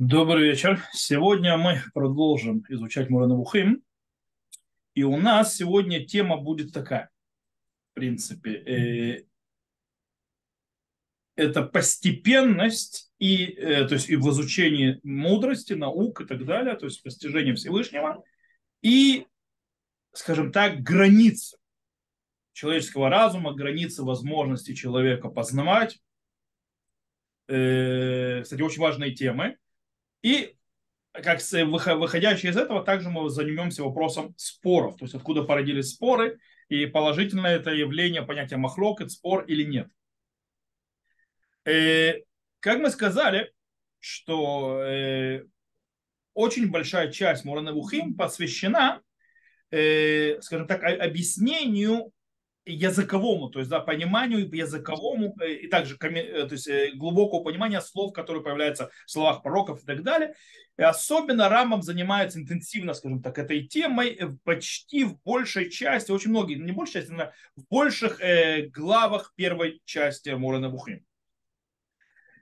Добрый вечер. Сегодня мы продолжим изучать Муранавухим. И у нас сегодня тема будет такая, в принципе. Э, это постепенность и, э, то есть и в изучении мудрости, наук и так далее, то есть постижение Всевышнего, и, скажем так, границы человеческого разума, границы возможности человека познавать. Э, кстати, очень важные темы. И как выходящие из этого, также мы займемся вопросом споров, то есть откуда породились споры, и положительное это явление понятия махлокет, спор или нет. И, э, как мы сказали, что э, очень большая часть Муранавухим посвящена, э, скажем так, объяснению языковому, то есть да, пониманию языковому э, и также э, то есть, э, глубокого понимания слов, которые появляются в словах пророков и так далее. И особенно Рамам занимается интенсивно, скажем так, этой темой почти в большей части, очень многие, не большей части, но в больших э, главах первой части Мурана Бухим.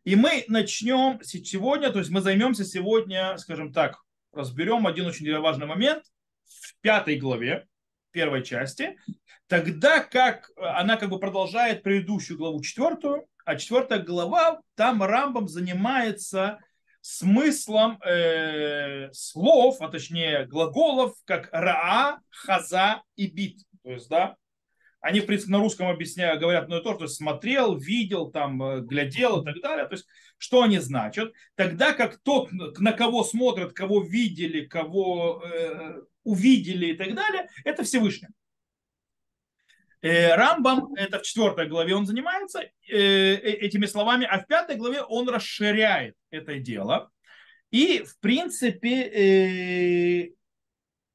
И мы начнем сегодня, то есть мы займемся сегодня, скажем так, разберем один очень важный момент в пятой главе первой части, Тогда как э, она как бы продолжает предыдущую главу четвертую, а четвертая глава, там Рамбам занимается смыслом э, слов, а точнее глаголов, как раа, хаза и бит. То есть, да, они, в принципе, на русском объясняют, говорят одно и то, что смотрел, видел, там, э, глядел и так далее. То есть, что они значат. Тогда как тот, на кого смотрят, кого видели, кого э, увидели и так далее, это Всевышний. Э, Рамбам, это в четвертой главе он занимается э, э, этими словами, а в пятой главе он расширяет это дело. И, в принципе,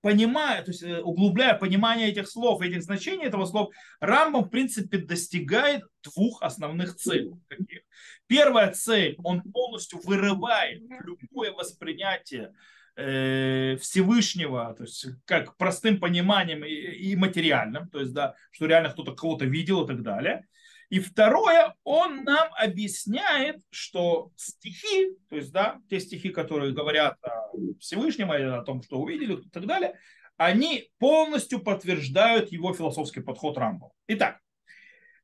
понимая, то есть углубляя понимание этих слов, этих значений этого слов, Рамбам, в принципе, достигает двух основных целей. Каких? Первая цель, он полностью вырывает любое воспринятие Всевышнего, то есть как простым пониманием и, и материальным, то есть да, что реально кто-то кого-то видел и так далее. И второе, он нам объясняет, что стихи, то есть да, те стихи, которые говорят о Всевышнем, о том, что увидели и так далее, они полностью подтверждают его философский подход Рамбова. Итак,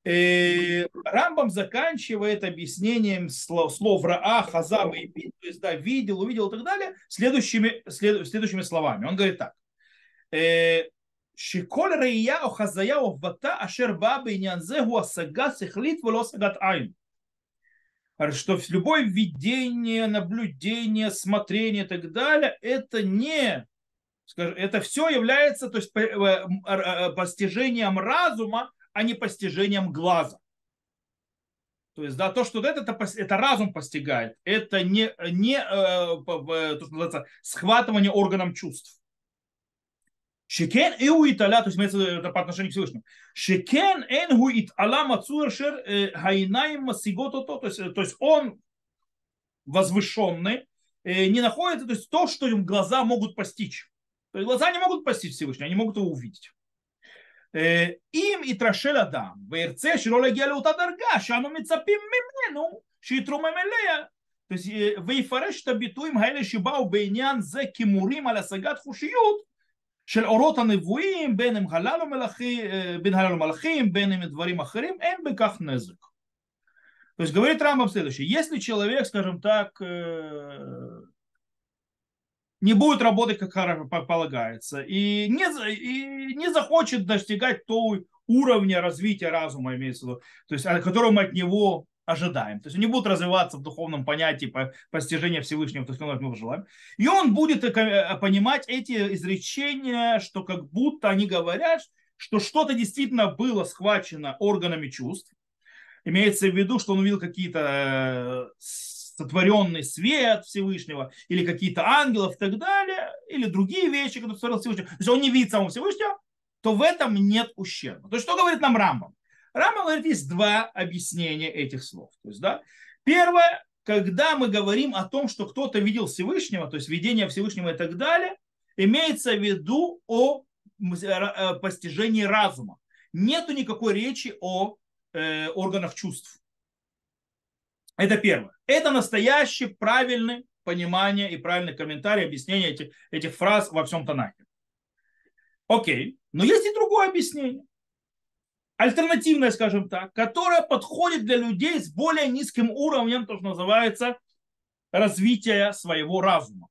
Э, Рамбам заканчивает объяснением слов, слов Раа, Хазам и Бит, то есть да, видел, увидел и так далее, следующими, след, следующими словами. Он говорит так. «Э, Шиколь раия о хазая о вата ашер бабы нянзегу асага сихлит вело сагат айн. Что любое видение, наблюдение, смотрение и так далее, это не это все является то есть, э, постижением разума, а не постижением глаза. То есть, да, то, что это, это, это разум постигает, это не, не э, то, что называется, схватывание органом чувств. Шекен эу италя, то есть это по отношению к Всевышнему. Шекен энгу италя мацуэршер э, хайнаем масигото, то есть, то есть он возвышенный, э, не находится, то есть то, что им глаза могут постичь. То есть глаза не могут постичь Всевышнего, они могут его увидеть. אם יתרשל אדם וירצה שלא להגיע לאותה דרגה שאנו מצפים ממנו שיתרומם אליה ויפרש את הביטויים האלה שבאו בעניין זה כמורים על השגת חושיות של אורות הנבואים בין אם הלל ומלאכים, בין הלל ומלאכים, בין אם דברים אחרים, אין בכך незык. То есть говорит Рамбам следующее. Если человек, скажем так, не будет работать, как полагается, и не, и не захочет достигать того уровня развития разума, имеется в виду, то есть, которого мы от него ожидаем. То есть он не будет развиваться в духовном понятии по постижения Всевышнего, то есть мы желаем. И он будет э, понимать эти изречения, что как будто они говорят, что что-то действительно было схвачено органами чувств. Имеется в виду, что он увидел какие-то э, сотворенный свет Всевышнего, или какие-то ангелов и так далее, или другие вещи, которые створил Всевышний, то есть он не видит самого Всевышнего, то в этом нет ущерба. То есть что говорит нам Рамбам? Рамбам говорит, есть два объяснения этих слов. То есть, да, первое, когда мы говорим о том, что кто-то видел Всевышнего, то есть видение Всевышнего и так далее, имеется в виду о э, постижении разума. Нету никакой речи о э, органах чувств. Это первое. Это настоящий, правильный понимание и правильный комментарий, объяснение этих, этих фраз во всем Танахе. Окей, но есть и другое объяснение. Альтернативное, скажем так, которое подходит для людей с более низким уровнем, то, что называется, развития своего разума.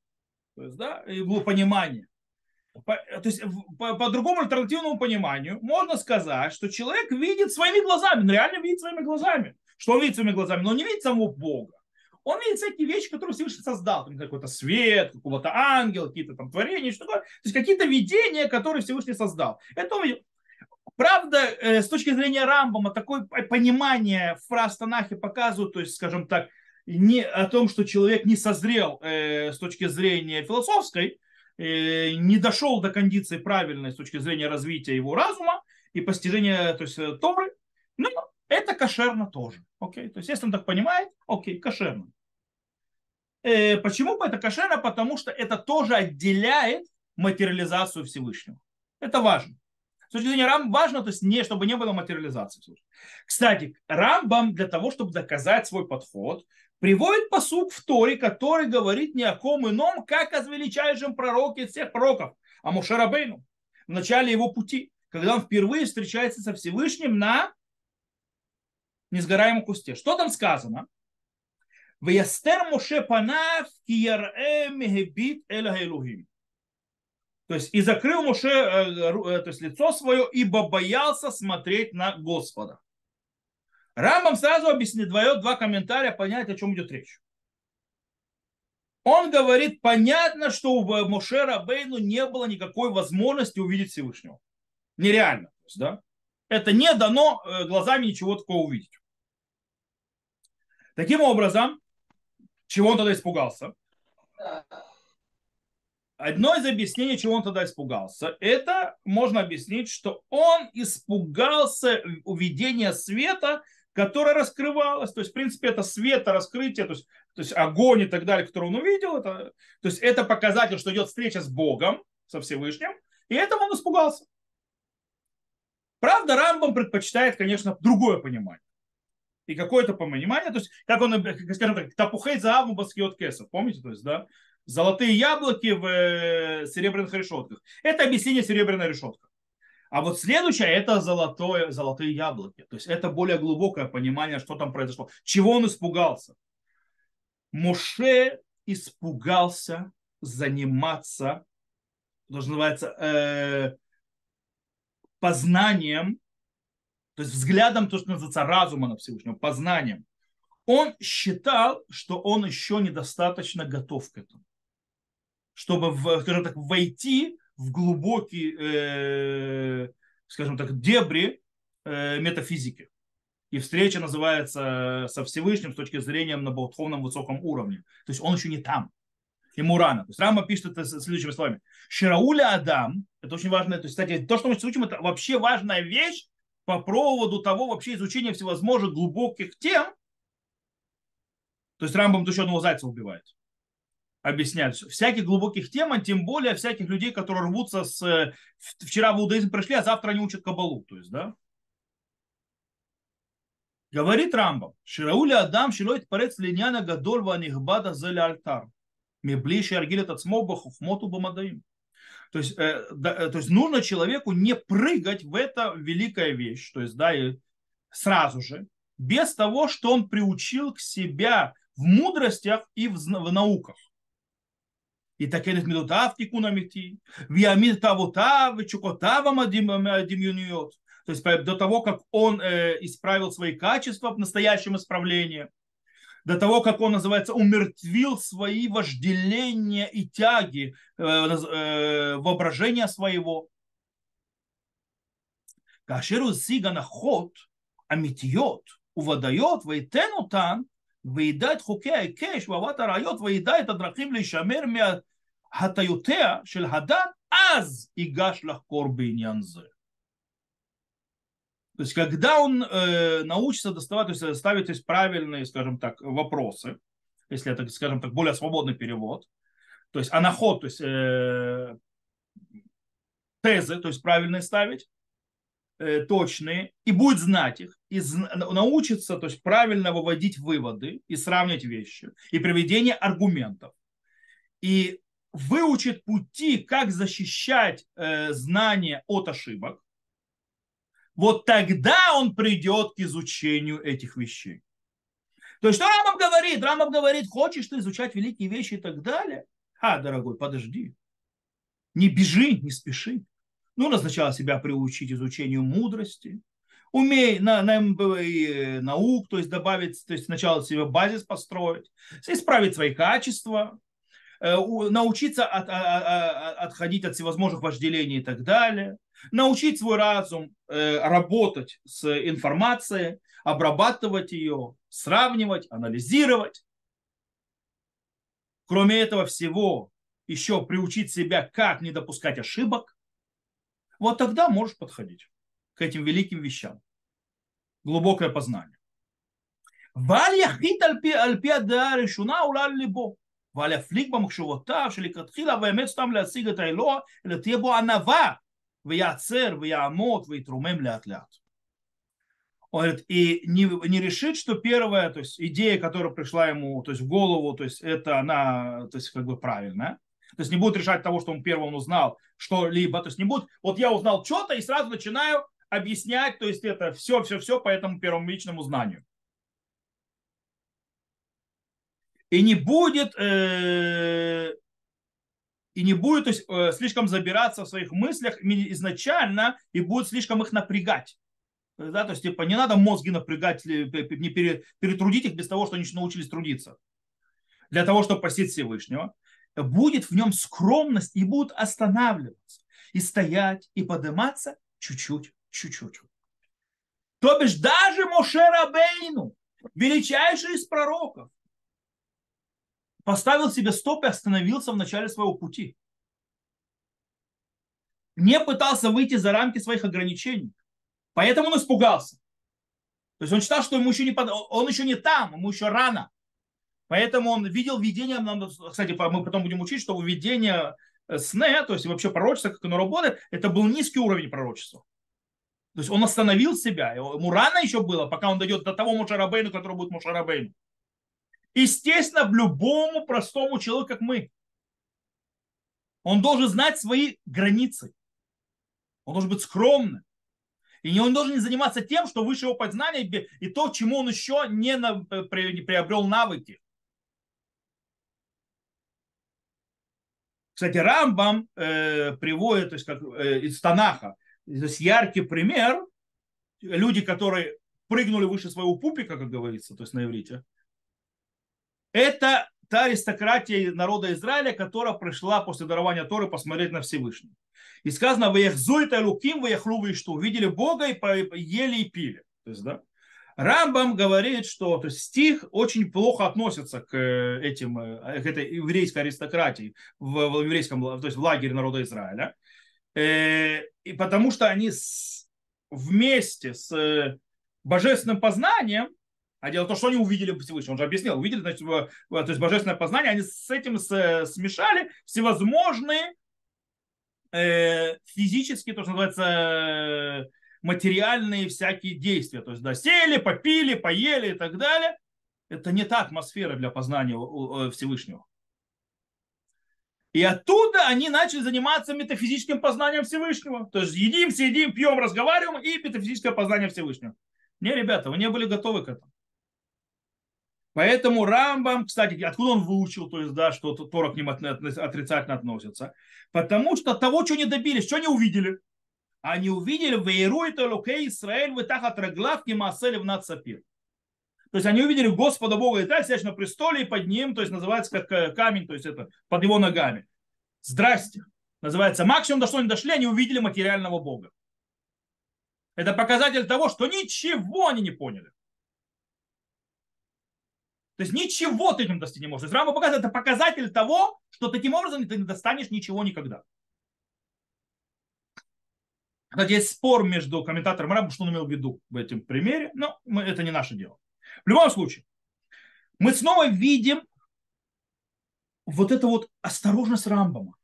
То есть, да, его понимания. По, то есть по, по другому альтернативному пониманию можно сказать, что человек видит своими глазами, он реально видит своими глазами. Что он видит своими глазами? Но он не видит самого Бога. Он видит всякие вещи, которые Всевышний создал. Там какой-то свет, какого-то ангела, какие-то там творения, что такое. То есть какие-то видения, которые Всевышний создал. Это он. Правда, э, с точки зрения Рамбама, такое понимание фраз Танахи показывают, то есть, скажем так, не о том, что человек не созрел э, с точки зрения философской, э, не дошел до кондиции правильной с точки зрения развития его разума и постижения то есть, Торы, но это кошерно тоже. Окей? То есть, если он так понимает, окей, кошерно. Э, почему это кошерно? Потому что это тоже отделяет материализацию Всевышнего. Это важно. С точки зрения Рам важно, то есть не, чтобы не было материализации. Кстати, Рамбам для того, чтобы доказать свой подход, приводит посук в Торе, который говорит ни о ком ином, как о величайшем пророке всех пророков, о Мушарабейну, в начале его пути, когда он впервые встречается со Всевышним на несгораемом кусте. Что там сказано? Вястер Моше панав мегебит эля То есть и закрыл Моше э, э, то есть лицо свое, ибо боялся смотреть на Господа. Рамбам сразу объяснит, дает два комментария, понять, о чем идет речь. Он говорит, понятно, что у Моше Рабейну не было никакой возможности увидеть Всевышнего. Нереально. Да? Это не дано э, глазами ничего такого увидеть. Таким образом, чего он тогда испугался? Одно из объяснений, чего он тогда испугался, это можно объяснить, что он испугался увидения света которая раскрывалась. То есть, в принципе, это света, раскрытие, то есть, то есть огонь и так далее, который он увидел. Это, то есть, это показатель, что идет встреча с Богом, со Всевышним. И этому он испугался. Правда, Рамбам предпочитает, конечно, другое понимание. И какое-то понимание, то есть, как он, скажем так, тапухей зааву баскиот кесов, помните, то есть, да, золотые яблоки в э, серебряных решетках. Это объяснение серебряной решетка. А вот следующее это золотое, золотые яблоки. То есть это более глубокое понимание, что там произошло. Чего он испугался? Моше испугался заниматься, то, что называется, э, познанием, то есть взглядом, то, что называется разума на Всевышнего, познанием. Он считал, что он еще недостаточно готов к этому, чтобы, скажем так, войти в глубокие, э, скажем так, дебри э, метафизики. И встреча называется со Всевышним с точки зрения на духовном высоком уровне. То есть он еще не там. Ему рано. То есть Рама пишет это следующими словами. Ширауля Адам, это очень важно, то есть, кстати, то, что мы сейчас учим, это вообще важная вещь по поводу того вообще изучения всевозможных глубоких тем. То есть Рамбам еще одного зайца убивает объяснять. Всяких глубоких тем, а тем более всяких людей, которые рвутся с... Э, вчера в иудаизм пришли, а завтра они учат кабалу. То есть, да? Говорит Рамбам, Ширауля Адам шилоит парец линяна гадоль ванихбада зели альтар. Меблиши аргилет от смоба хухмоту бамадаим. То есть, э, да, э, то есть нужно человеку не прыгать в это великая вещь, то есть, да, и сразу же, без того, что он приучил к себя в мудростях и в, в науках. И так этот медутав тикуна мети, виамин тавутав, чукотава мадимюниот. Э, то есть до того, как он э, исправил свои качества в настоящем исправлении – до того, как он, называется, умертвил свои вожделения и тяги, э, э, воображения своего. Каширу сигана ход, амитьет, уводает, вейтену тан, выедает хокея и кеш, вавата райот, выедает адрахим лишамер мя хатаютея шель хадат, аз и гаш лахкор бейнянзе. То есть, когда он э, научится доставать, то есть ставить то есть, правильные, скажем так, вопросы, если это, скажем так, более свободный перевод, то есть анаход, то есть э, тезы, то есть правильные ставить, э, точные, и будет знать их, и научится, то есть правильно выводить выводы и сравнивать вещи, и приведение аргументов и выучит пути, как защищать э, знания от ошибок, вот тогда он придет к изучению этих вещей. То есть, что Рамам говорит? Рамам говорит, хочешь ты изучать великие вещи и так далее? А, дорогой, подожди. Не бежи, не спеши. Нужно сначала себя приучить изучению мудрости, умей на, на МБИ наук, то есть добавить, то есть сначала себе базис построить, исправить свои качества, э, Э, научиться от, а, а, а, отходить от всевозможных вожделений и так далее, научить свой разум э, работать с информацией, обрабатывать ее, сравнивать, анализировать. Кроме этого всего, еще приучить себя, как не допускать ошибок, вот тогда можешь подходить к этим великим вещам. Глубокое познание. Валь яхит альпи альпи либо. עולה על ליבו, ואל יפליג במחשבותיו שלכתחילה באמת סתם להשיג את האלוה, אלא תהיה בו ענווה, ויעצר ויעמוד ויתרומם לאט לאט. Он говорит, и не, не решит, что первая то есть, идея, которая пришла ему то есть, в голову, то есть, это она то есть, как бы правильная. То есть не будет решать того, что он первым узнал что-либо. То есть не будет, вот я узнал что-то и сразу начинаю объяснять, то есть это все, все, все по этому первому личному знанию. И не будет, э, и не будет то есть, э, слишком забираться в своих мыслях изначально и будет слишком их напрягать. Да, то есть, типа, не надо мозги напрягать, не перетрудить их без того, что они научились трудиться. Для того, чтобы постить Всевышнего. Будет в нем скромность и будут останавливаться. И стоять, и подниматься чуть-чуть, чуть-чуть. То бишь даже Моше Рабейну, величайший из пророков, поставил себе стоп и остановился в начале своего пути. Не пытался выйти за рамки своих ограничений. Поэтому он испугался. То есть он считал, что ему еще не, он еще не там, ему еще рано. Поэтому он видел видение, кстати, мы потом будем учить, что видение э, сне, то есть вообще пророчество, как оно работает, это был низкий уровень пророчества. То есть он остановил себя. Ему рано еще было, пока он дойдет до того Мушарабейну, который будет Мушарабейну. Естественно, любому простому человеку, как мы, он должен знать свои границы. Он должен быть скромным. И он должен не заниматься тем, что выше его познания и то, чему он еще не приобрел навыки. Кстати, Рамбам э, приводит то есть, как, э, из Танаха, то есть яркий пример, люди, которые прыгнули выше своего пупика, как говорится, то есть на иврите, это та аристократия народа Израиля, которая пришла после дарования Торы посмотреть на Всевышнего. И сказано, вы это луким, вы вы что? Увидели Бога и ели и пили. То есть, да? Рамбам говорит, что то есть, стих очень плохо относится к э, этим, э, к этой еврейской аристократии в, в еврейском, то есть в лагере народа Израиля. Э, и потому что они с, вместе с божественным познанием, а дело в том, что они увидели Всевышнего, он же объяснил, увидели, значит, то есть божественное познание, они с этим смешали всевозможные э, физические, то, что называется, материальные всякие действия. То есть, да, сели, попили, поели и так далее. Это не та атмосфера для познания Всевышнего. И оттуда они начали заниматься метафизическим познанием Всевышнего. То есть едим, сидим, пьем, разговариваем и метафизическое познание Всевышнего. Не, ребята, вы не были готовы к этому. Поэтому Рамбам, кстати, откуда он выучил, то есть, да, что Тора к ним отрицательно относится? Потому что того, что не добились, что не увидели. Они увидели «Вейрует Элокей Исраэль вытахат раглав кимасели в нацапир». То есть они увидели Господа Бога и так, сидящего на престоле, и под ним, то есть называется как э, камень, то есть это под его ногами. Здрасте. Называется максимум, до что они дошли, они увидели материального Бога. Это показатель того, что ничего они не поняли. То есть ничего ты этим достичь не можешь. То есть Рамба показывает, это показатель того, что таким образом ты не достанешь ничего никогда. Кстати, есть спор между комментатором и что он имел в виду в этом примере, но мы, это не наше дело. В любом случае, мы снова видим вот эту вот осторожность Рамбома.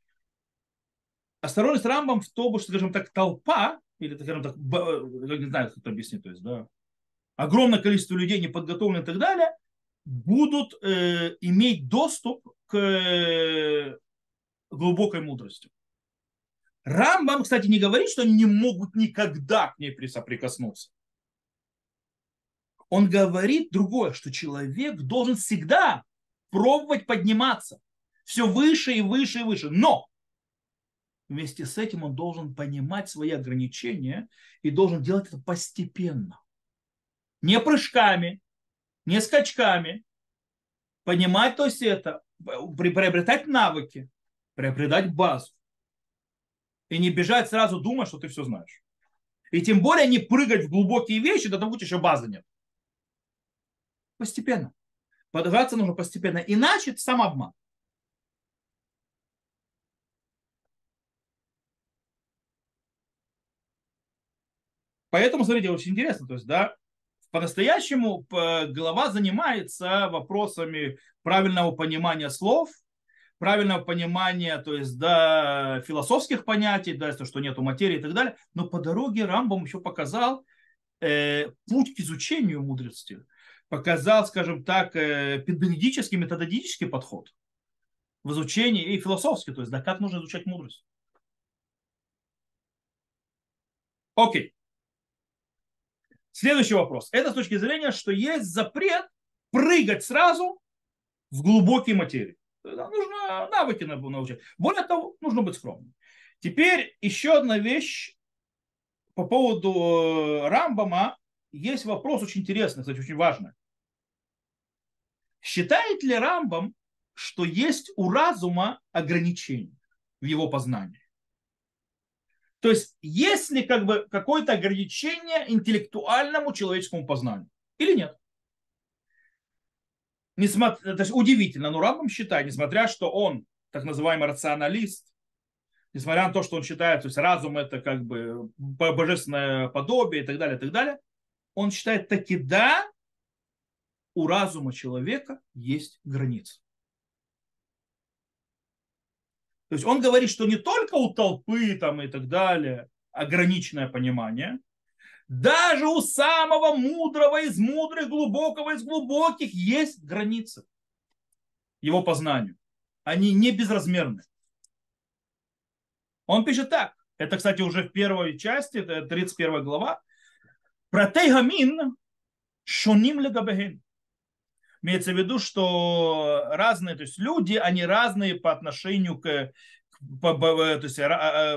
Осторожность Рамбом в том, что, скажем так, толпа, или, скажем так, не знаю, как это объяснить, то есть, да, огромное количество людей, неподготовленных и так далее, будут э, иметь доступ к глубокой мудрости. Рамбам, кстати, не говорит, что они не могут никогда к ней присоприкоснуться. Он говорит другое, что человек должен всегда пробовать подниматься все выше и выше и выше. Но вместе с этим он должен понимать свои ограничения и должен делать это постепенно. Не прыжками, не скачками. Понимать, то есть это, приобретать навыки, приобретать базу. И не бежать сразу, думая, что ты все знаешь. И тем более не прыгать в глубокие вещи, того, как еще базы нет. Постепенно. Подгаться нужно постепенно. Иначе это самообман. Поэтому, смотрите, очень интересно. То есть, да, по-настоящему глава занимается вопросами правильного понимания слов, правильного понимания, то есть, да, философских понятий, да, то, что нету материи и так далее. Но по дороге Рамбам еще показал э, путь к изучению мудрости. Показал, скажем так, э, педагогический, методологический подход в изучении и философский, то есть, да, как нужно изучать мудрость. Окей. Следующий вопрос. Это с точки зрения, что есть запрет прыгать сразу в глубокие материи. Нужно навыки научить. Более того, нужно быть скромным. Теперь еще одна вещь по поводу э, Рамбама. Есть вопрос очень интересный, кстати, очень важный. Считает ли Рамбам, что есть у разума ограничения в его познании? То есть есть ли как бы какое-то ограничение интеллектуальному человеческому познанию или нет? Несмотря, то есть удивительно, но Рамбам считает, несмотря что он так называемый рационалист, несмотря на то, что он считает, то есть разум это как бы божественное подобие и так далее, и так далее, он считает таки да, у разума человека есть границы. То есть он говорит, что не только у толпы там и так далее ограниченное понимание, даже у самого мудрого из мудрых, глубокого из глубоких есть границы его познанию. Они не безразмерны. Он пишет так. Это, кстати, уже в первой части, это 31 глава. Про тейгамин шоним легабехен. Имеется в виду, что разные, то есть люди, они разные по отношению к, по, по, то есть,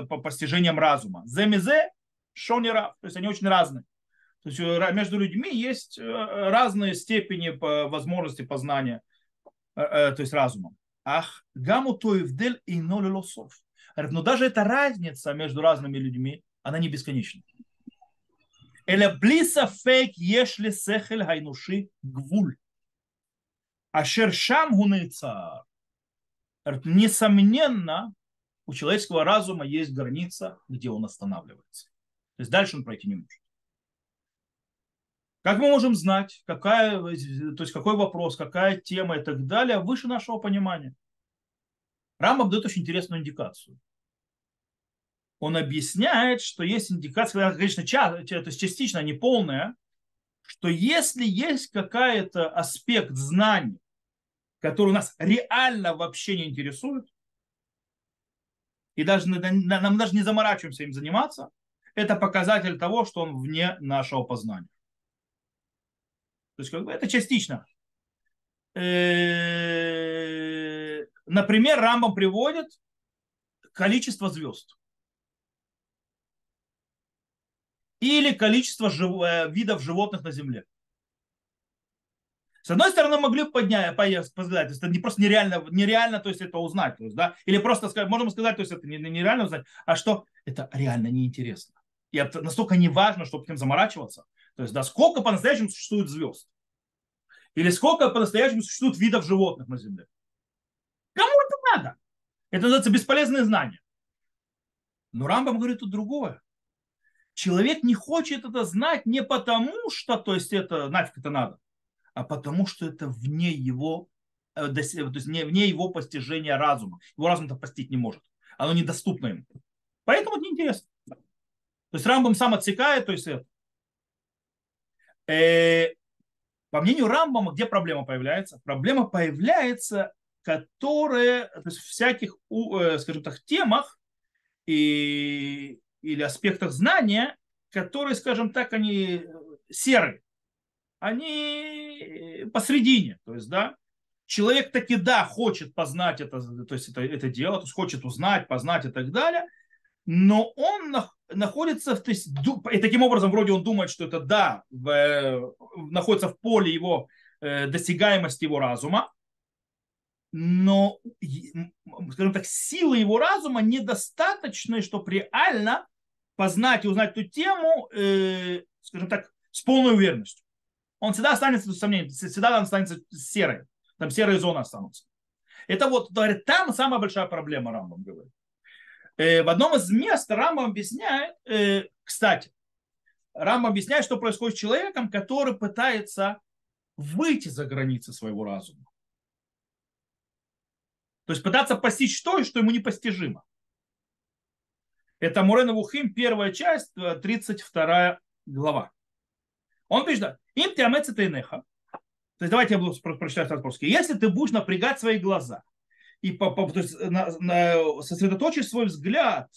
по постижениям разума. Земизе, шонера, то есть они очень разные. То есть э, между людьми есть э, разные степени по возможности познания, э, то есть разума. Ах, гаму тоевдель и ноль лосов. Но даже эта разница между разными людьми, она не бесконечна. Эля блиса фейк ешли сехель хайнуши гвуль. Ашер шам гунейцар. Несомненно, у человеческого разума есть граница, где он останавливается. То есть дальше он пройти не может. Как мы можем знать, какая, то есть какой вопрос, какая тема и так далее выше нашего понимания? Рамбам дает очень интересную индикацию. Он объясняет, что есть индикация, конечно, то есть частично, не полная, что если есть какая-то аспект знаний, который нас реально вообще не интересует, и даже нам даже не заморачиваемся им заниматься, это показатель того, что он вне нашего познания. То есть как бы это частично. Э, например, Рамбам приводит количество звезд. Или количество э, видов животных на Земле. С одной стороны, могли поднять, сказать, это не просто нереально, нереально, то есть это узнать, то есть, да, или просто сказать, можем сказать, то есть это нереально узнать, а что это реально неинтересно. И это настолько не важно, чтобы этим заморачиваться. То есть, да, сколько по-настоящему существует звезд? Или сколько по-настоящему существует видов животных на Земле? Кому это надо? Это называется бесполезные знания. Но Рамбам говорит тут другое. Человек не хочет это знать не потому, что, то есть это нафиг это надо, а потому что это вне его, э, то есть вне его постижения разума. Его разум это постичь не может. Оно недоступно ему. Поэтому это неинтересно. То есть Рамбам сам отсекает, то есть это. Э, по мнению Рамбама, где проблема появляется? Проблема появляется которые, то есть в всяких, э, скажем так, темах и, или аспектах знания, которые, скажем так, они серые, они посредине, то есть, да, человек таки, да, хочет познать это, то есть это, это дело, то есть хочет узнать, познать и так далее, но он находится, то есть, и таким образом вроде он думает, что это, да, в, находится в поле его э, достигаемости его разума, но, скажем так, силы его разума недостаточны, чтобы реально познать и узнать ту тему, э, скажем так, с полной уверенностью. Он всегда останется, сомнений, всегда он останется серой. Там серые зоны останутся. Это вот, говорит, там самая большая проблема, Рамбам говорит. Э, в одном из мест Рамбам объясняет, э, кстати, Рамбам объясняет, что происходит с человеком, который пытается выйти за границы своего разума. То есть пытаться постичь то, что ему непостижимо. Это Мурена Вухим, первая часть, 32 э, глава. Он пишет, им тиамец неха. То есть давайте я буду прочитать вопрос. Если ты будешь напрягать свои глаза и по, по, то есть на, на, сосредоточишь свой взгляд,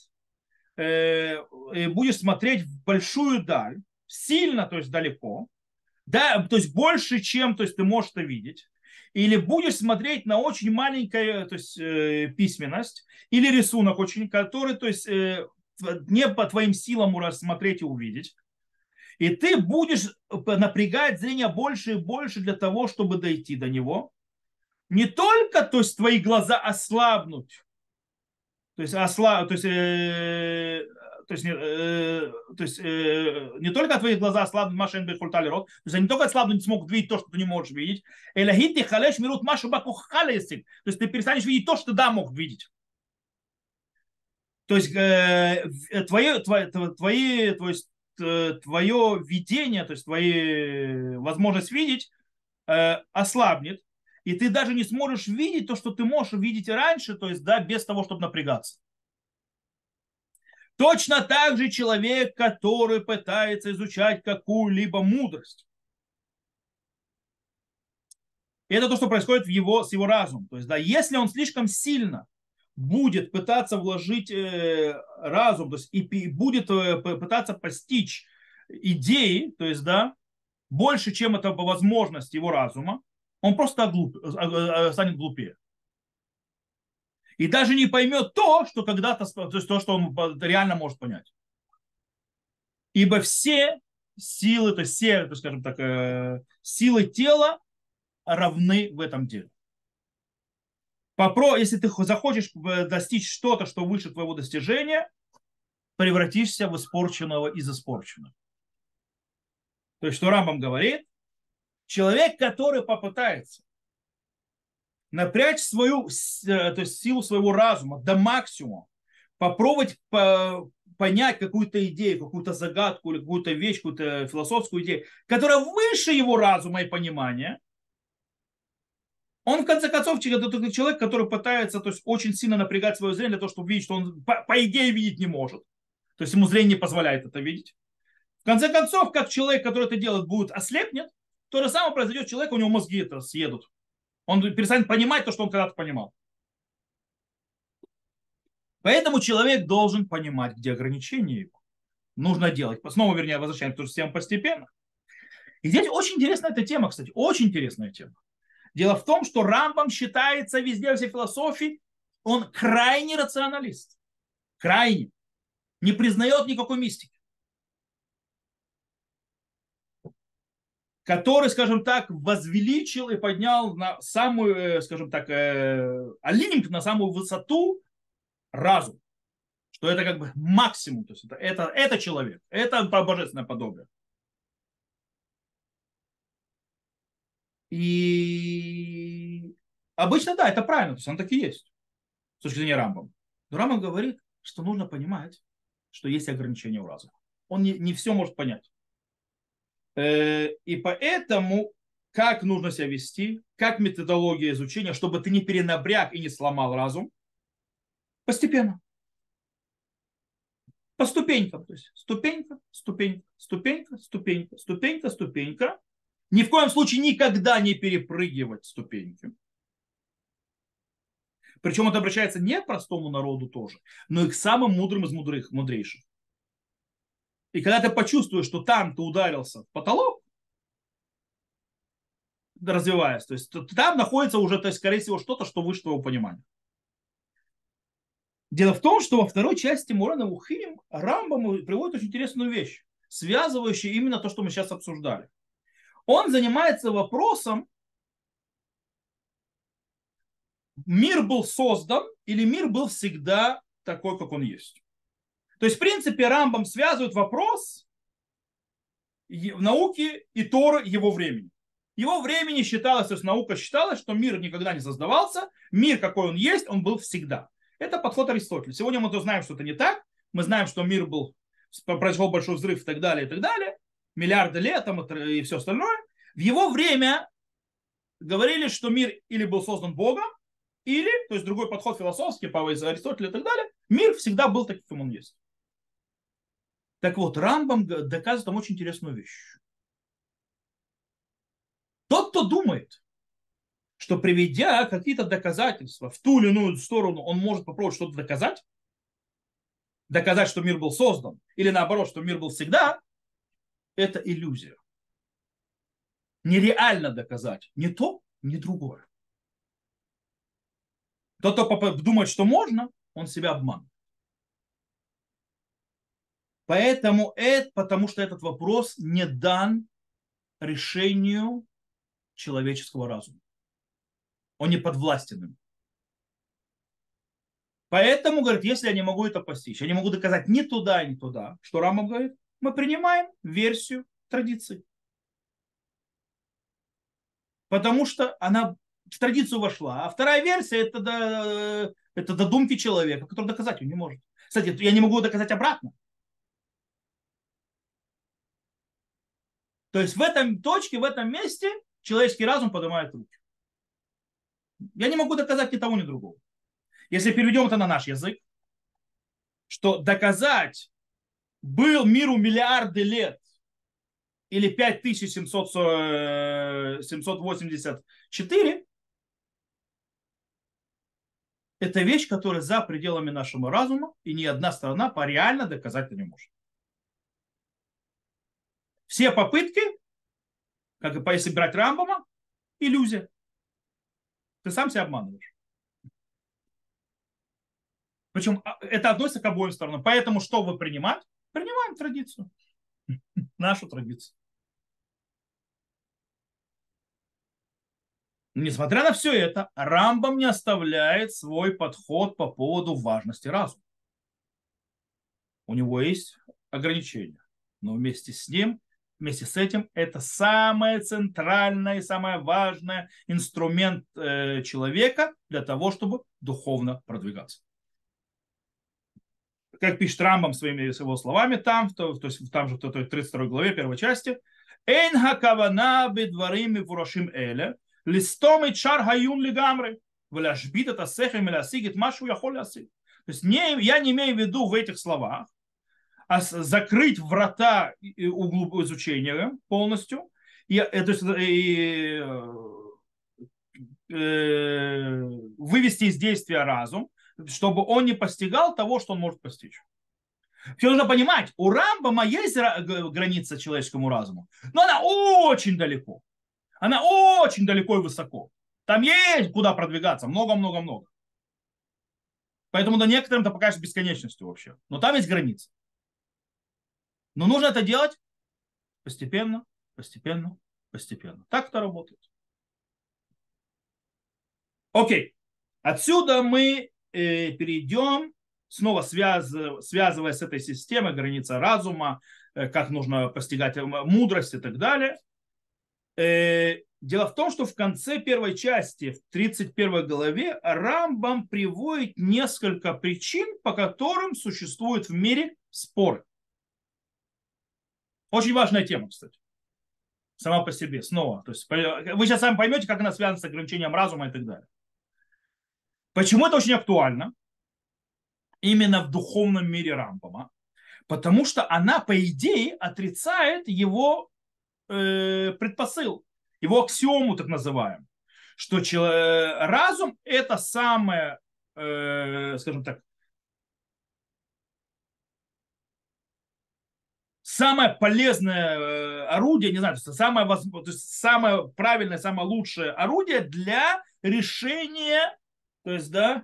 э, и будешь смотреть в большую даль, сильно, то есть далеко, да, то есть больше, чем то есть ты можешь это видеть, или будешь смотреть на очень маленькую то есть, э, письменность, или рисунок очень, который то есть, э, не по твоим силам рассмотреть и увидеть, и ты будешь напрягать зрение больше и больше для того, чтобы дойти до него. Не только, то есть, твои глаза ослабнуть, то есть, осла, то есть, э, то есть, э, то есть э, не только твои глаза ослабнут, машин бехультали рот, то есть они только ослабнут, не смогут видеть то, что ты не можешь видеть. Элахити халеш мирут машу бакухалесик. То есть ты перестанешь видеть то, что да мог видеть. То есть э, твои, твои, твои, то есть Э, твое видение, то есть твои возможность видеть э, ослабнет, и ты даже не сможешь видеть то, что ты можешь видеть раньше, то есть да, без того, чтобы напрягаться. Точно так же человек, который пытается изучать какую-либо мудрость. это то, что происходит в его, с его разумом. То есть, да, если он слишком сильно будет пытаться вложить э, разум, то есть и будет э, пытаться постичь идеи, то есть, да, больше, чем это по возможности его разума, он просто оглуп, э, станет глупее. И даже не поймет то, что когда-то, то есть то, что он реально может понять. Ибо все силы, то есть все, то, скажем так, силы тела равны в этом деле. Попро, если ты захочешь э, достичь что-то, что выше твоего достижения, превратишься в испорченного из испорченного. То есть, что Рамбам говорит, человек, который попытается напрячь свою, э, то есть силу своего разума до максимума, попробовать понять какую-то идею, какую-то загадку или какую-то вещь, какую-то философскую идею, которая выше его разума и понимания, он, в конце концов, человек, который пытается то есть, очень сильно напрягать свое зрение для того, чтобы видеть, что он, по, по идее, видеть не может. То есть ему зрение не позволяет это видеть. В конце концов, как человек, который это делает, будет ослепнет, то же самое произойдет человек, у него мозги это съедут. Он перестанет понимать то, что он когда-то понимал. Поэтому человек должен понимать, где ограничения его. Нужно делать. Снова, вернее, возвращаемся к теме постепенно. И здесь очень интересная эта тема, кстати, очень интересная тема. Дело в том, что Рамбам считается везде во всей философии, он крайний рационалист. Крайний. Не признает никакой мистики. Который, скажем так, возвеличил и поднял на самую, э, скажем так, э, алининг, на самую высоту разум. Что это как бы максимум. То есть это, это, это человек. Это божественное подобие. И обычно, да, это правильно, то есть он так и есть, с точки зрения Рамбам. Но Рамбам говорит, что нужно понимать, что есть ограничения у разума. Он не, не все может понять. Э, и поэтому, как нужно себя вести, как методология изучения, чтобы ты не перенабряг и не сломал разум, постепенно. По ступенькам. То есть ступенька, ступенька, ступенька, ступенька, ступенька, ступенька. Ни в коем случае никогда не перепрыгивать ступеньки. Причем это обращается не к простому народу тоже, но и к самым мудрым из мудрых, мудрейших. И когда ты почувствуешь, что там ты ударился в потолок, развиваясь, то есть там находится уже, то есть, скорее всего, что-то, что выше твоего понимания. Дело в том, что во второй части Мурана Ухим Рамбам приводит очень интересную вещь, связывающую именно то, что мы сейчас обсуждали. Он занимается вопросом, мир был создан или мир был всегда такой, как он есть. То есть, в принципе, Рамбам связывает вопрос в науке и Торы его времени. Его времени считалось, то есть наука считала, что мир никогда не создавался, мир, какой он есть, он был всегда. Это подход Аристотеля. Сегодня мы знаем, что это не так. Мы знаем, что мир был, произошел большой взрыв и так далее, и так далее. Миллиарды лет там, и все остальное. В его время говорили, что мир или был создан Богом, или, то есть другой подход философский, по Аристотеля и так далее, мир всегда был таким, каким он есть. Так вот, Рамбам доказывает там очень интересную вещь. Тот, кто думает, что приведя какие-то доказательства в ту или иную сторону, он может попробовать что-то доказать, доказать, что мир был создан, или наоборот, что мир был всегда, это иллюзия. Нереально доказать ни то, ни другое. Тот, кто думает, что можно, он себя обманывает. Поэтому это, потому что этот вопрос не дан решению человеческого разума. Он не подвластен им. Поэтому, говорит, если я не могу это постичь, я не могу доказать ни туда, ни туда, что Рама говорит, мы принимаем версию традиции. Потому что она в традицию вошла. А вторая версия это, до, это додумки человека, который доказать ее не может. Кстати, я не могу доказать обратно. То есть в этом точке, в этом месте человеческий разум поднимает руки. Я не могу доказать ни того, ни другого. Если переведем это на наш язык, что доказать был миру миллиарды лет или 5784, э, это вещь, которая за пределами нашего разума, и ни одна сторона по реально доказать это не может. Все попытки, как и если брать Рамбома, иллюзия. Ты сам себя обманываешь. Причем а, это относится к обоим сторонам. Поэтому что вы принимать? Принимаем традицию. Нашу традицию. Несмотря на все это, Рамбам не оставляет свой подход по поводу важности разума. У него есть ограничения. Но вместе с ним вместе с этим это самое центральное и самое важное инструмент э, человека для того, чтобы духовно продвигаться. Как пишет Рамбам своими его словами там, то, то есть там же в той 32 главе первой части, «Эйн хакавана бедварим и фурашим эле, листом и чар хаюн лигамры, вляшбит это сехем или асигит машу я То есть не, я не имею в виду в этих словах, закрыть врата углуб изучения полностью, и, э, то есть, и, э, вывести из действия разум, чтобы он не постигал того, что он может постичь. Все нужно понимать, у Рамбама есть граница человеческому разуму, но она очень далеко. Она очень далеко и высоко. Там есть куда продвигаться, много-много-много. Поэтому до некоторым это покажется бесконечностью вообще. Но там есть граница. Но нужно это делать постепенно, постепенно, постепенно. Так это работает. Окей. Отсюда мы э, перейдем, снова связ, связывая с этой системой, граница разума, э, как нужно постигать мудрость и так далее. Э, дело в том, что в конце первой части, в 31 главе, Рамбам приводит несколько причин, по которым существуют в мире споры. Очень важная тема, кстати. Сама по себе, снова. То есть вы сейчас сами поймете, как она связана с ограничением разума и так далее. Почему это очень актуально? Именно в духовном мире Рамбама. Потому что она, по идее, отрицает его э, предпосыл, его аксиому, так называемую. Что разум – это самое э, скажем так, самое полезное э, орудие, не знаю, самое, самое правильное, самое лучшее орудие для решения, то есть, да,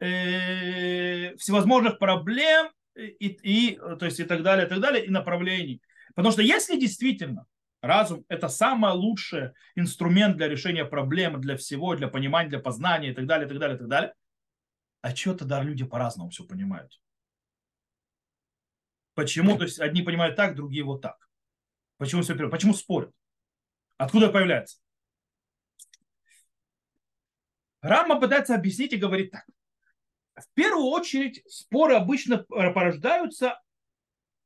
э, всевозможных проблем и, и, то есть, и так далее, и так далее, и направлений. Потому что если действительно разум – это самый лучший инструмент для решения проблем, для всего, для понимания, для познания и так далее, и так далее, и так далее, а что тогда люди по-разному все понимают? Почему? То есть одни понимают так, другие вот так. Почему все Почему спорят? Откуда появляется? Рама пытается объяснить и говорит так. В первую очередь споры обычно порождаются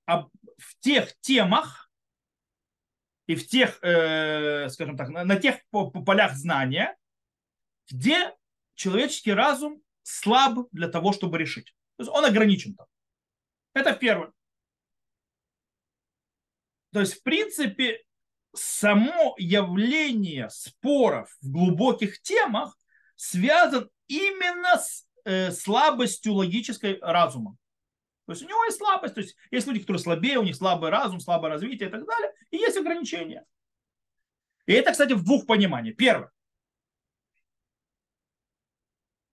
в тех темах и в тех, э, скажем так, на тех полях знания, где человеческий разум слаб для того, чтобы решить. То есть он ограничен там. Это первое. То есть, в принципе, само явление споров в глубоких темах связан именно с э, слабостью логической разума. То есть у него есть слабость, то есть есть люди, которые слабее, у них слабый разум, слабое развитие и так далее, и есть ограничения. И это, кстати, в двух пониманиях. Первое.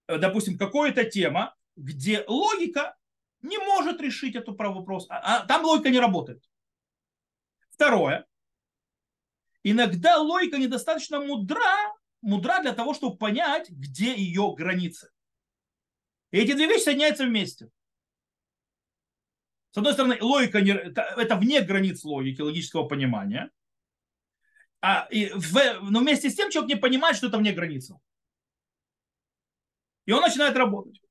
Допустим, какая-то тема, где логика не может решить эту вопрос, а, а там логика не работает. Второе. Иногда логика недостаточно мудра, мудра для того, чтобы понять, где ее границы. И эти две вещи соединяются вместе. С одной стороны, логика не, это, вне границ логики, логического понимания. А, и в, но вместе с тем человек не понимает, что это вне границы. И он начинает работать.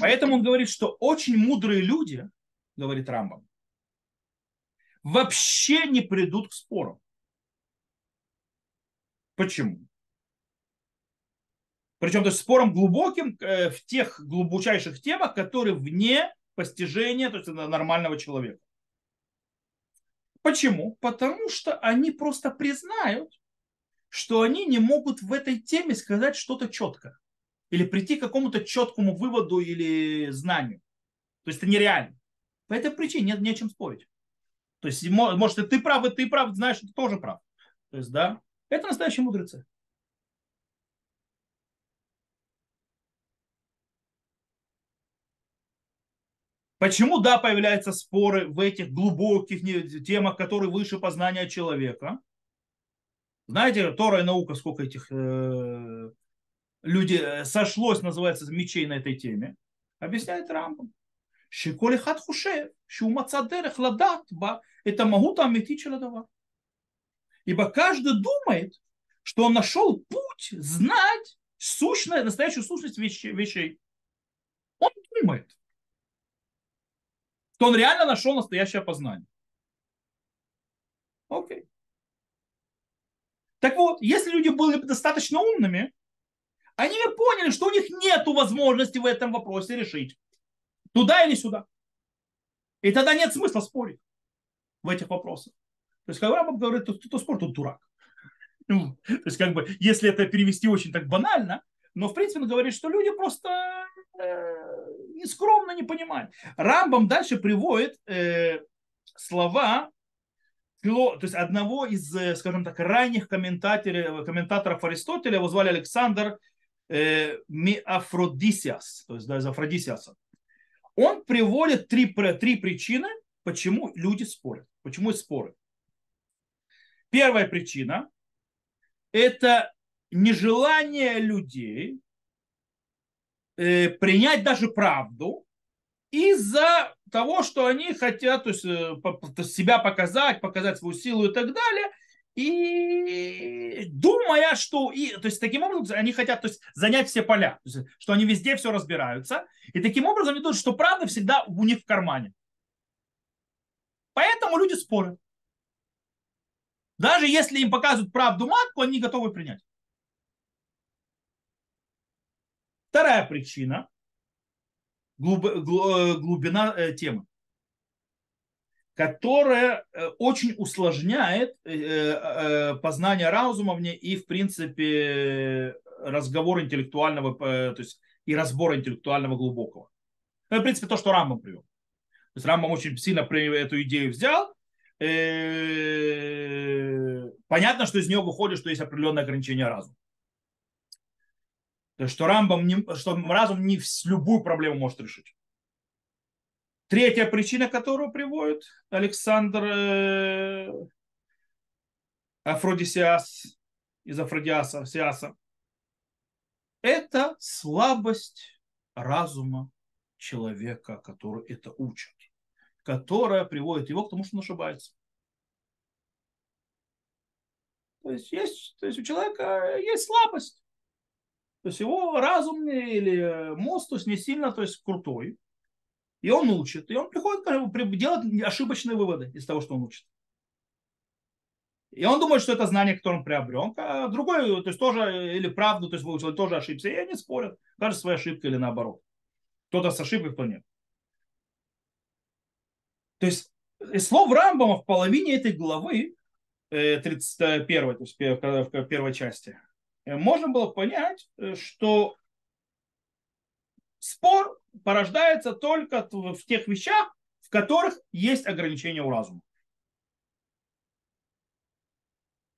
Поэтому он говорит, что очень мудрые люди, говорит Рамбам, вообще не придут к спорам. Почему? Причем то есть спором глубоким э, в тех глубочайших темах, которые вне постижения то есть нормального человека. Почему? Потому что они просто признают, что они не могут в этой теме сказать что-то четко. Или прийти к какому-то четкому выводу или знанию. То есть это нереально. По этой причине нет, не о чем спорить. То есть, может, ты прав, и ты прав, знаешь, ты тоже прав. То есть, да, это настоящие мудрецы. Почему, да, появляются споры в этих глубоких темах, которые выше познания человека? Знаете, Тора и наука, сколько этих э, людей э, сошлось, называется, мечей на этой теме. Объясняет Рамбом. Шиколи хатхуше, шумацадерех ладатба, это могу там могут аметичеладова. Ибо каждый думает, что он нашел путь знать сущность, настоящую сущность вещей. Он думает, что он реально нашел настоящее познание. Окей. Так вот, если люди были достаточно умными, они поняли, что у них нет возможности в этом вопросе решить. Туда или сюда. И тогда нет смысла спорить в этих вопросах. То есть, когда Рамбам говорит, то, то спор, тут дурак. Ну, то есть, как бы, если это перевести очень так банально, но, в принципе, он говорит, что люди просто э, нескромно не понимают. Рамбам дальше приводит э, слова то есть одного из, э, скажем так, ранних комментаторов, комментаторов Аристотеля, его звали Александр э, Миафродисиас, то есть да, из Афродисиаса он приводит три, три причины, почему люди спорят. Почему есть споры. Первая причина – это нежелание людей э, принять даже правду из-за того, что они хотят то есть, э, себя показать, показать свою силу и так далее, и думая, что и, то есть таким образом они хотят то есть, занять все поля, то есть, что они везде все разбираются, и таким образом они думают, что правда всегда у них в кармане. Поэтому люди спорят. Даже если им показывают правду матку, они готовы принять. Вторая причина э, глубина э, темы которая э, очень усложняет познание разума мне и, в принципе, разговора интеллектуального, то есть и разбора интеллектуального глубокого. Ну, в принципе, то, что Рамбам привел. То есть Рамбам очень сильно эту идею взял. Понятно, что из нее выходит, что есть определенное ограничение разума. То есть, что, Рамбам не, что разум не любую проблему может решить. Третья причина, которую приводит Александр э, Афродисиас из Афродиаса, Сиаса, это слабость разума человека, который это учит, которая приводит его к тому, что он ошибается. То есть, есть, то есть у человека есть слабость. То есть его разум или мозг то есть не сильно то есть, крутой. И он учит, и он приходит делать ошибочные выводы из того, что он учит. И он думает, что это знание, которое он приобрел. А другой, то есть тоже, или правду, то есть выучил, тоже ошибся. И они спорят, даже своей ошибкой или наоборот. Кто-то с ошибкой, кто нет. То есть из слов Рамбама в половине этой главы, 31, э, то есть в первой части, э, можно было понять, э, что спор порождается только в тех вещах, в которых есть ограничения у разума.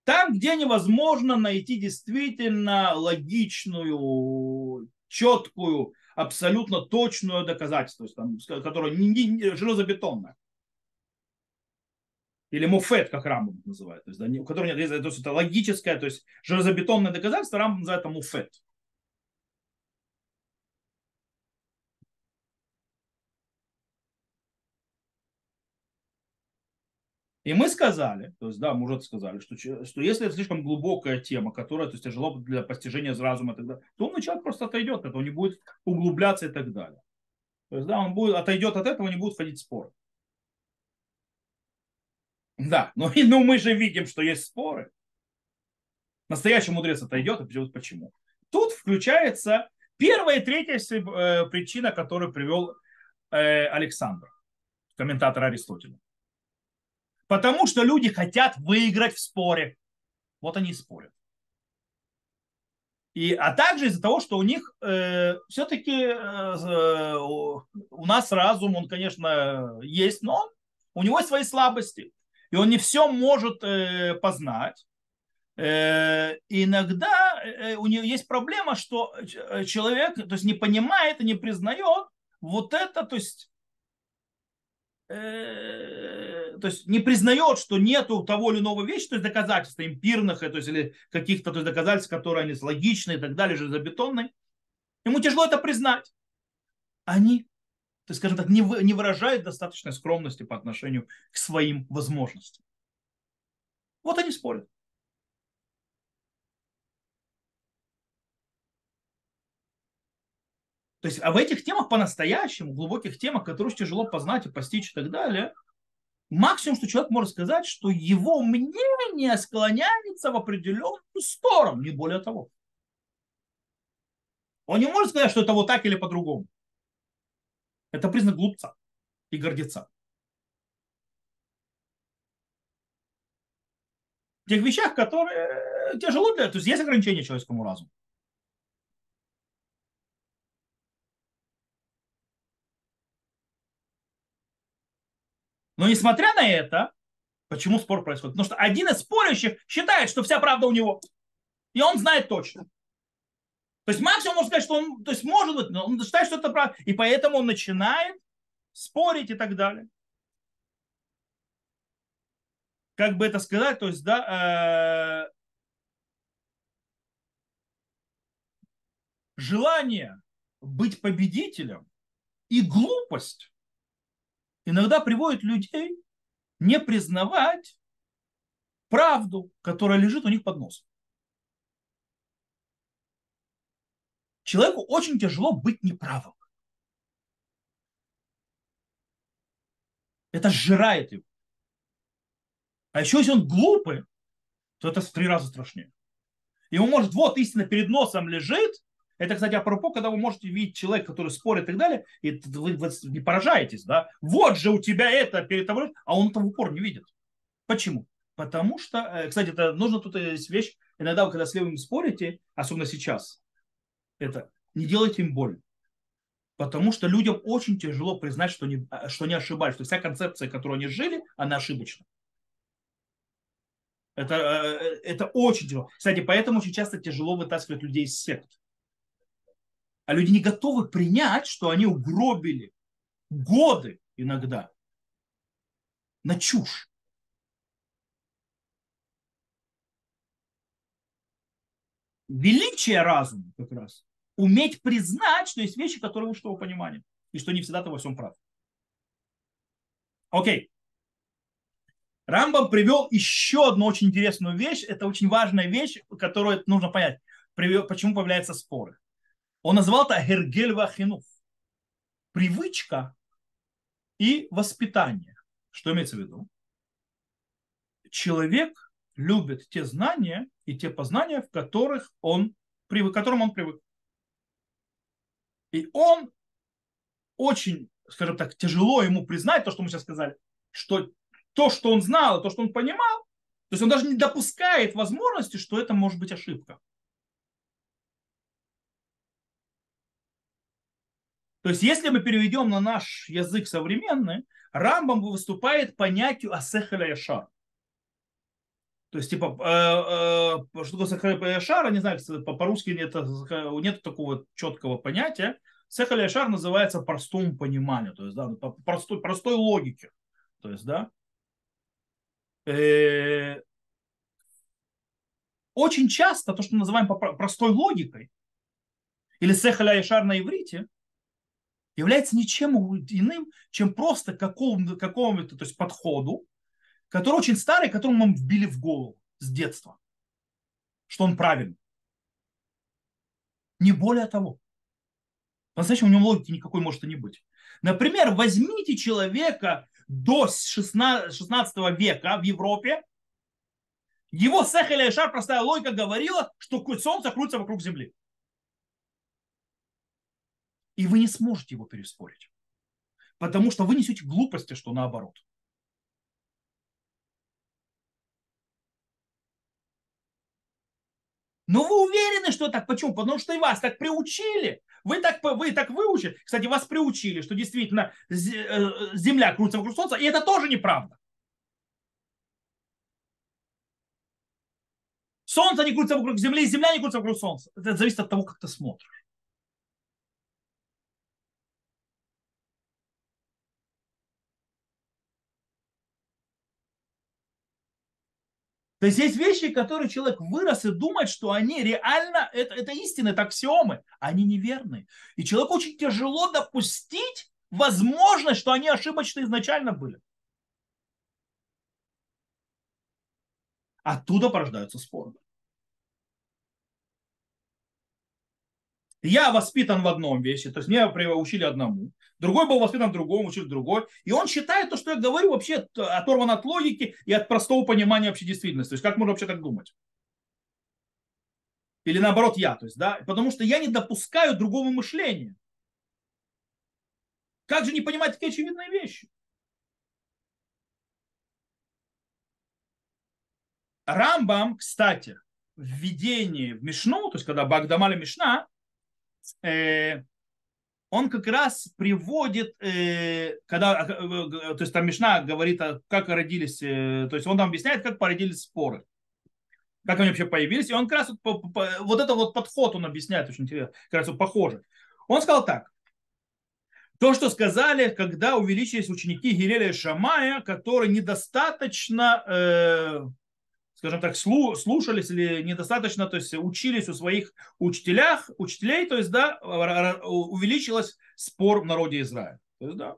Там, где невозможно найти действительно логичную, четкую, абсолютно точную доказательство, там, которое не, не, железобетонное. Или муфет, как Рамбам называют. То есть, да, у которого нет, то есть это логическое, то есть железобетонное доказательство, Рамбам называет это муфет. И мы сказали, то есть, да, мы уже сказали, что, что если это слишком глубокая тема, которая то есть, тяжело для постижения разума и так далее, то умный человек просто отойдет, это он не будет углубляться и так далее. То есть, да, он будет, отойдет от этого, не будет входить в споры. Да, но, но мы же видим, что есть споры. Настоящий мудрец отойдет, и почему. Тут включается первая и третья э, причина, которую привел э, Александр, комментатор Аристотеля. Потому что люди хотят выиграть в споре. Вот они и спорят. И, а также из-за того, что у них э, все-таки э, э, у нас разум, он, конечно, есть, но у него есть свои слабости. И он не все может э, познать. Э, иногда э, у него есть проблема, что э, человек то есть, не понимает и не признает вот это, то есть Э, то есть не признает, что нету того или иного вещи, то есть доказательств импирных, то есть или каких-то то есть доказательств, которые они логичные и так далее, железобетонные, ему тяжело это признать. Они, то есть, скажем так, не, не выражают достаточной скромности по отношению к своим возможностям. Вот они спорят. То есть, а в этих темах по-настоящему, глубоких темах, которые очень тяжело познать и постичь и так далее, максимум, что человек может сказать, что его мнение склоняется в определенную сторону, не более того. Он не может сказать, что это вот так или по-другому. Это признак глупца и гордеца. В тех вещах, которые тяжело для... То есть есть ограничения человеческому разуму. Но несмотря на это, почему спор происходит? Потому что один из спорящих считает, что вся правда у него. И он знает точно. То есть максимум можно сказать, что он, то есть может быть, но он считает, что это правда. И поэтому он начинает спорить и так далее. Как бы это сказать, то есть, да, э, желание быть победителем и глупость иногда приводит людей не признавать правду, которая лежит у них под носом. Человеку очень тяжело быть неправым. Это сжирает его. А еще если он глупый, то это в три раза страшнее. И он может, вот истина перед носом лежит, это, кстати, апропо, когда вы можете видеть человека, который спорит и так далее, и вы, вы не поражаетесь, да? Вот же у тебя это перед тобой, а он это в упор не видит. Почему? Потому что, э, кстати, это нужно тут есть вещь, иногда вы когда с левым спорите, особенно сейчас, это не делайте им больно. Потому что людям очень тяжело признать, что они, что они ошибались, что вся концепция, которую они жили, она ошибочна. Это, э, это очень тяжело. Кстати, поэтому очень часто тяжело вытаскивать людей из сект. А люди не готовы принять, что они угробили годы иногда на чушь. Величие разума как раз. Уметь признать, что есть вещи, которые выше того понимания. И что не всегда ты во всем прав. Окей. Рамбам привел еще одну очень интересную вещь. Это очень важная вещь, которую нужно понять. Почему появляются споры. Он назвал это Гергель Вахинуф. Привычка и воспитание. Что имеется в виду? Человек любит те знания и те познания, в которых он привык, к которым он привык. И он очень, скажем так, тяжело ему признать то, что мы сейчас сказали, что то, что он знал, то, что он понимал, то есть он даже не допускает возможности, что это может быть ошибка. То есть, если мы переведем на наш язык современный, Рамбам выступает понятию асехаля яшар. То есть, типа, э, э, что такое сехаля яшар, не знаю, по-русски нет, нет такого четкого понятия. Сехаля яшар называется простому пониманию, то есть, да, по простой, простой логике. То есть, да, э, очень часто то, что мы называем простой логикой, или сехаля яшар на иврите, является ничем иным, чем просто какому-то, какому-то то есть подходу, который очень старый, которому мы вбили в голову с детства, что он правильный. Не более того. По-настоящему у него логики никакой может и не быть. Например, возьмите человека до 16, 16 века в Европе, его Сехеля Шар, простая логика, говорила, что солнце крутится вокруг Земли и вы не сможете его переспорить. Потому что вы несете глупости, что наоборот. Но вы уверены, что так? Почему? Потому что и вас так приучили. Вы так, вы так выучили. Кстати, вас приучили, что действительно э, Земля крутится вокруг Солнца, и это тоже неправда. Солнце не крутится вокруг Земли, Земля не крутится вокруг Солнца. Это зависит от того, как ты смотришь. То есть есть вещи, которые человек вырос и думает, что они реально, это, это истины, это аксиомы. Они неверны. И человеку очень тяжело допустить возможность, что они ошибочны изначально были. Оттуда порождаются споры. Я воспитан в одном вещи, то есть меня учили одному, другой был воспитан в другом, учил другой. И он считает то, что я говорю, вообще оторвано от логики и от простого понимания вообще действительности. То есть как можно вообще так думать? Или наоборот я, то есть, да, потому что я не допускаю другого мышления. Как же не понимать такие очевидные вещи? Рамбам, кстати, в введении в Мишну, то есть когда Багдамали Мишна, э, он как раз приводит, э, когда, э, то есть там Мишна говорит, как родились, то есть он там объясняет, как породились споры, как они вообще появились, и он как раз вот это вот подход он объясняет очень интересно, как раз вот похоже. Он сказал так, то, что сказали, когда увеличились ученики Гиреля и Шамая, которые недостаточно скажем так, слушались или недостаточно, то есть учились у своих учителях, учителей, то есть, да, увеличилось спор в народе Израиля. То есть, да.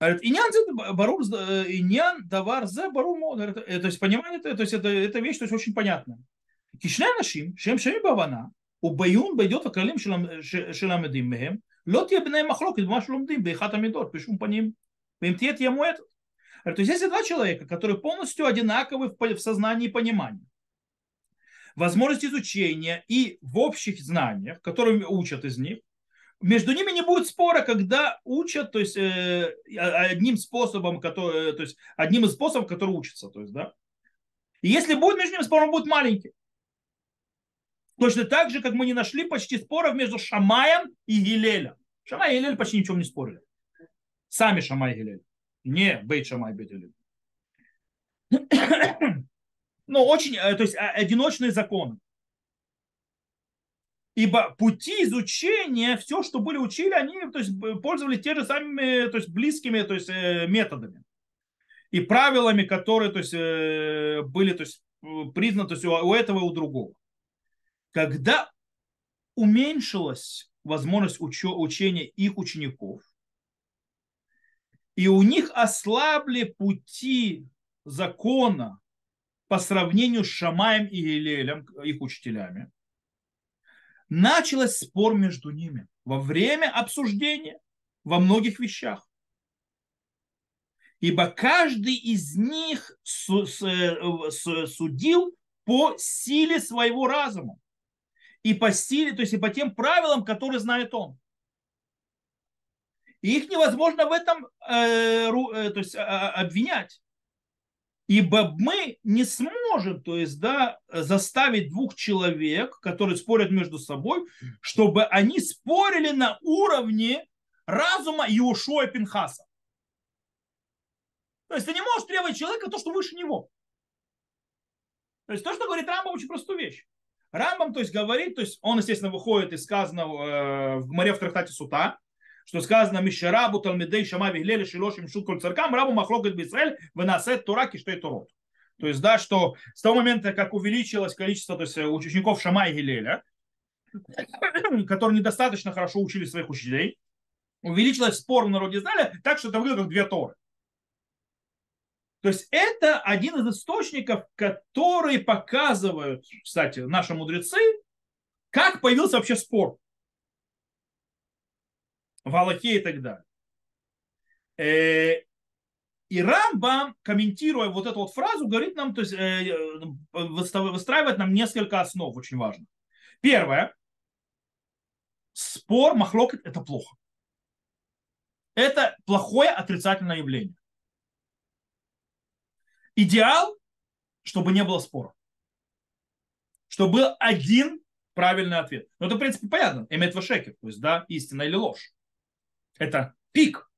Говорит, иньян барур, э, иньян давар за барур мод. То есть, понимаете то есть, это, это вещь, то есть, очень понятная. Кишне нашим, шем шеми бавана, у баюн бейдет акалим шеламедим мехем, лот ебне махлокет, маш ломдим, бейхат амидот, пишум по ним. Им тет ямуэт, то есть если два человека, которые полностью одинаковы в сознании и понимании, возможность изучения и в общих знаниях, которые учат из них, между ними не будет спора, когда учат, то есть э, одним способом, который, то есть одним из способов, который учится, то есть, да. И если будет между ними спор, он будет маленький. Точно так же, как мы не нашли почти споров между Шамаем и Гилелем. Шамай и Гилель почти ничего не спорили. Сами Шамай и Гилель. Не Бейт Шамай, Бейт. Но очень, э, то есть а, одиночные законы. Ибо пути изучения, все, что были учили, они то есть, пользовались те же самыми то есть, близкими то есть, э, методами и правилами, которые то есть, э, были то есть, признаны то есть, у этого и у другого. Когда уменьшилась возможность учё, учения их учеников, и у них ослабли пути закона по сравнению с Шамаем и Гилелем, их учителями, начался спор между ними во время обсуждения во многих вещах. Ибо каждый из них судил по силе своего разума и по силе, то есть и по тем правилам, которые знает он. И их невозможно в этом э, э, то есть, а, а, обвинять. Ибо мы не сможем, то есть, да, заставить двух человек, которые спорят между собой, чтобы они спорили на уровне разума Иошуа Пинхаса. То есть ты не можешь требовать человека то, что выше него. То есть то, что говорит Рамбам, очень простую вещь. Рамбам, то есть, говорит, то есть он, естественно, выходит из сказанного э, в море в трактате Сута, что сказано Мишарабу Талмидей Шама Виглели Шилошим Шуткуль Царкам Рабу Махлокет Бисраэль Венасет Тураки, что это род. То есть, да, что с того момента, как увеличилось количество то есть, учеников Шама и Гилеля, которые недостаточно хорошо учили своих учителей, увеличилось спор в народе Израиля так, что это выглядит как две Торы. То есть это один из источников, которые показывают, кстати, наши мудрецы, как появился вообще спор в Аллахе и так далее. Э, и Рамбам, комментируя вот эту вот фразу, говорит нам, то есть э, выстраивает нам несколько основ, очень важно. Первое. Спор, махлокет – это плохо. Это плохое отрицательное явление. Идеал, чтобы не было спора. Чтобы был один правильный ответ. Ну, это, в принципе, понятно. Эмет шекер, то есть, да, истина или ложь. Это пик.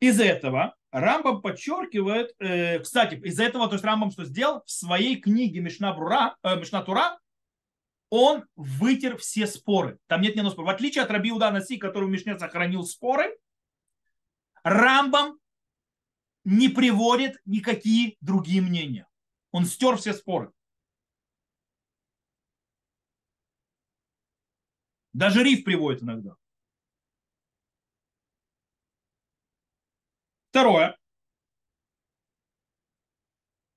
Из этого Рамбам подчеркивает, э, кстати, из этого, то есть Рамбам что сделал? В своей книге Мишна, Брура, э, Мишна Тура он вытер все споры. Там нет ни одного спора. В отличие от Раби Уда Наси, который в Мишне сохранил споры, Рамбам не приводит никакие другие мнения. Он стер все споры. Даже риф приводит иногда. Второе.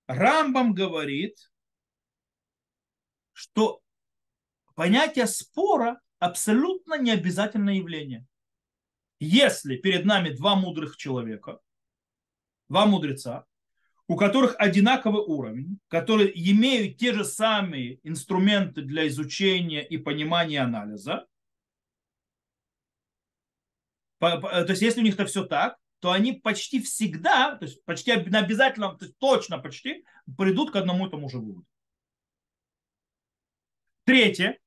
Рамбам говорит, что понятие спора абсолютно не обязательное явление. Если перед нами два мудрых человека, два мудреца, у которых одинаковый уровень, которые имеют те же самые инструменты для изучения и понимания анализа. То есть, если у них это все так, то они почти всегда, то есть почти обязательно, то есть точно почти придут к одному и тому же выводу. Третье,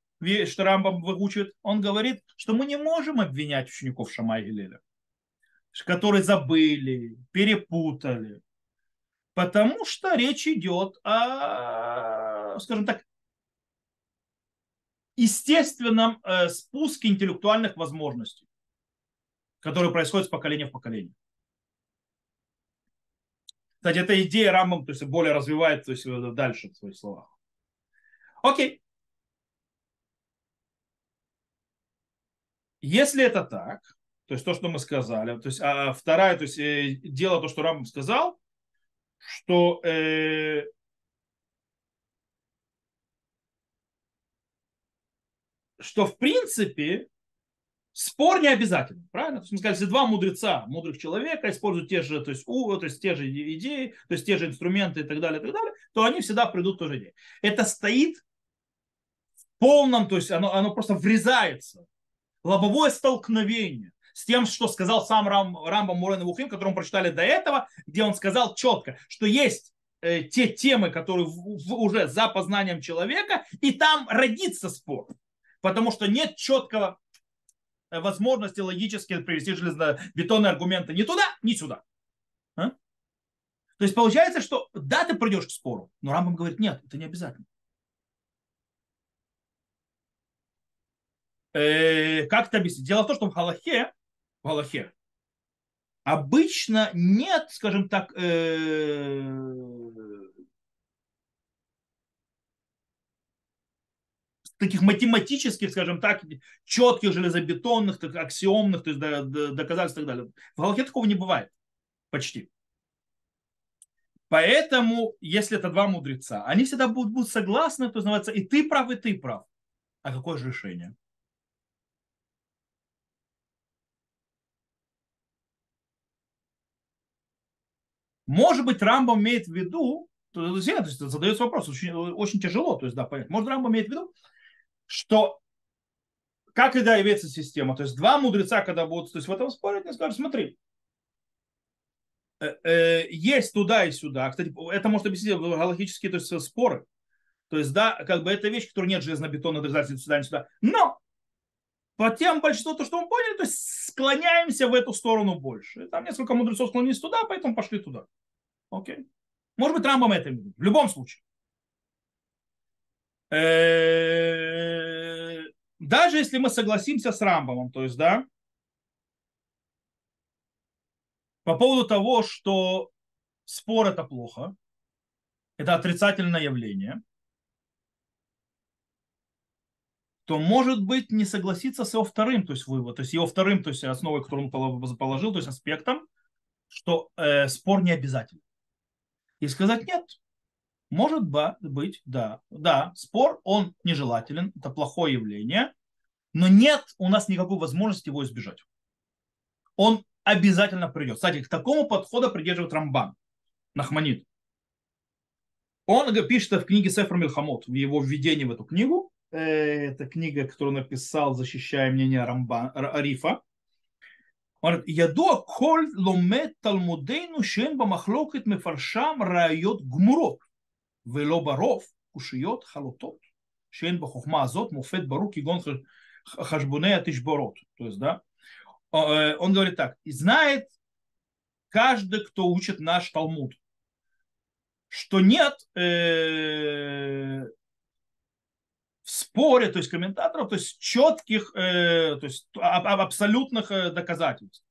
что Рамбам выучит, он говорит, что мы не можем обвинять учеников Шамай и Леля, которые забыли, перепутали, Потому что речь идет о, скажем так, естественном э, спуске интеллектуальных возможностей, который происходит с поколения в поколение. Кстати, эта идея Рамбам то есть, более развивает то есть, дальше в своих словах. Окей. Если это так, то есть то, что мы сказали, то есть а вторая, то есть э, дело то, что Рамбам сказал, что э, что в принципе спор не обязательно, правильно? То есть если два мудреца, мудрых человека используют те же, то есть, у, то есть те же идеи, то есть те же инструменты и так далее, и так далее, то они всегда придут к той же идее. Это стоит в полном, то есть оно, оно просто врезается. Лобовое столкновение с тем, что сказал сам Рам, Рамбам Мурен Вухим, который мы прочитали до этого, где он сказал четко, что есть э, те темы, которые в, в, уже за познанием человека, и там родится спор. Потому что нет четкого возможности логически привести железобетонные аргументы ни туда, ни сюда. А? То есть получается, что да, ты придешь к спору, но Рамбам говорит, нет, это не обязательно. Э, как это объяснить? Дело в том, что в Галахе, в Галахе обычно нет, скажем так, э, таких математических, скажем так, четких железобетонных, так, аксиомных, то есть доказательств и так далее. В Галахе такого не бывает. Почти. Поэтому, если это два мудреца, они всегда будут, будут согласны, то называется и ты прав, и ты прав. А какое же решение? Может быть, Рамбам имеет в виду, то, есть, задается вопрос, очень, очень тяжело, то есть, да, понять. Может, Рамбам имеет в виду, что как и является система. То есть два мудреца, когда будут то есть, в этом спорить, они скажут, смотри, э, э, есть туда и сюда. Кстати, это может объяснить галактические то есть, споры. То есть, да, как бы это вещь, которая нет железно-бетонных доказательств сюда и сюда. Но по тем большинству, то, что мы поняли, то есть склоняемся в эту сторону больше. Там несколько мудрецов склонились туда, поэтому пошли туда. Окей. Может быть, Рамбам это имеет. В любом случае. Э, даже если мы согласимся с Рамбамом, то есть, да, по поводу того, что спор это плохо, это отрицательное явление, то может быть не согласиться с его вторым, то есть вывод, то есть его вторым, то есть основой, которую он положил, то есть аспектом, что э, спор не обязательно. И сказать нет, может быть, да. Да, спор, он нежелателен, это плохое явление, но нет у нас никакой возможности его избежать. Он обязательно придет. Кстати, к такому подходу придерживает Рамбан, Нахманид. Он пишет в книге Сефер Мельхамот, в его введении в эту книгу. Э, это книга, которую написал, защищая мнение Рамбан, Арифа. Он говорит, «Ядуа коль ломет талмудейну шен бамахлокет мефаршам райот гмурот». ולא ברוב קושיות חלוטות, שאין בחוכמה הזאת מופת ברור כגון חשבוני התשבורות. То есть, да, он говорит так, знает каждый, кто учит наш Талмуд, что нет э, в споре, то есть комментаторов, то есть четких, э, то есть абсолютных э, доказательств.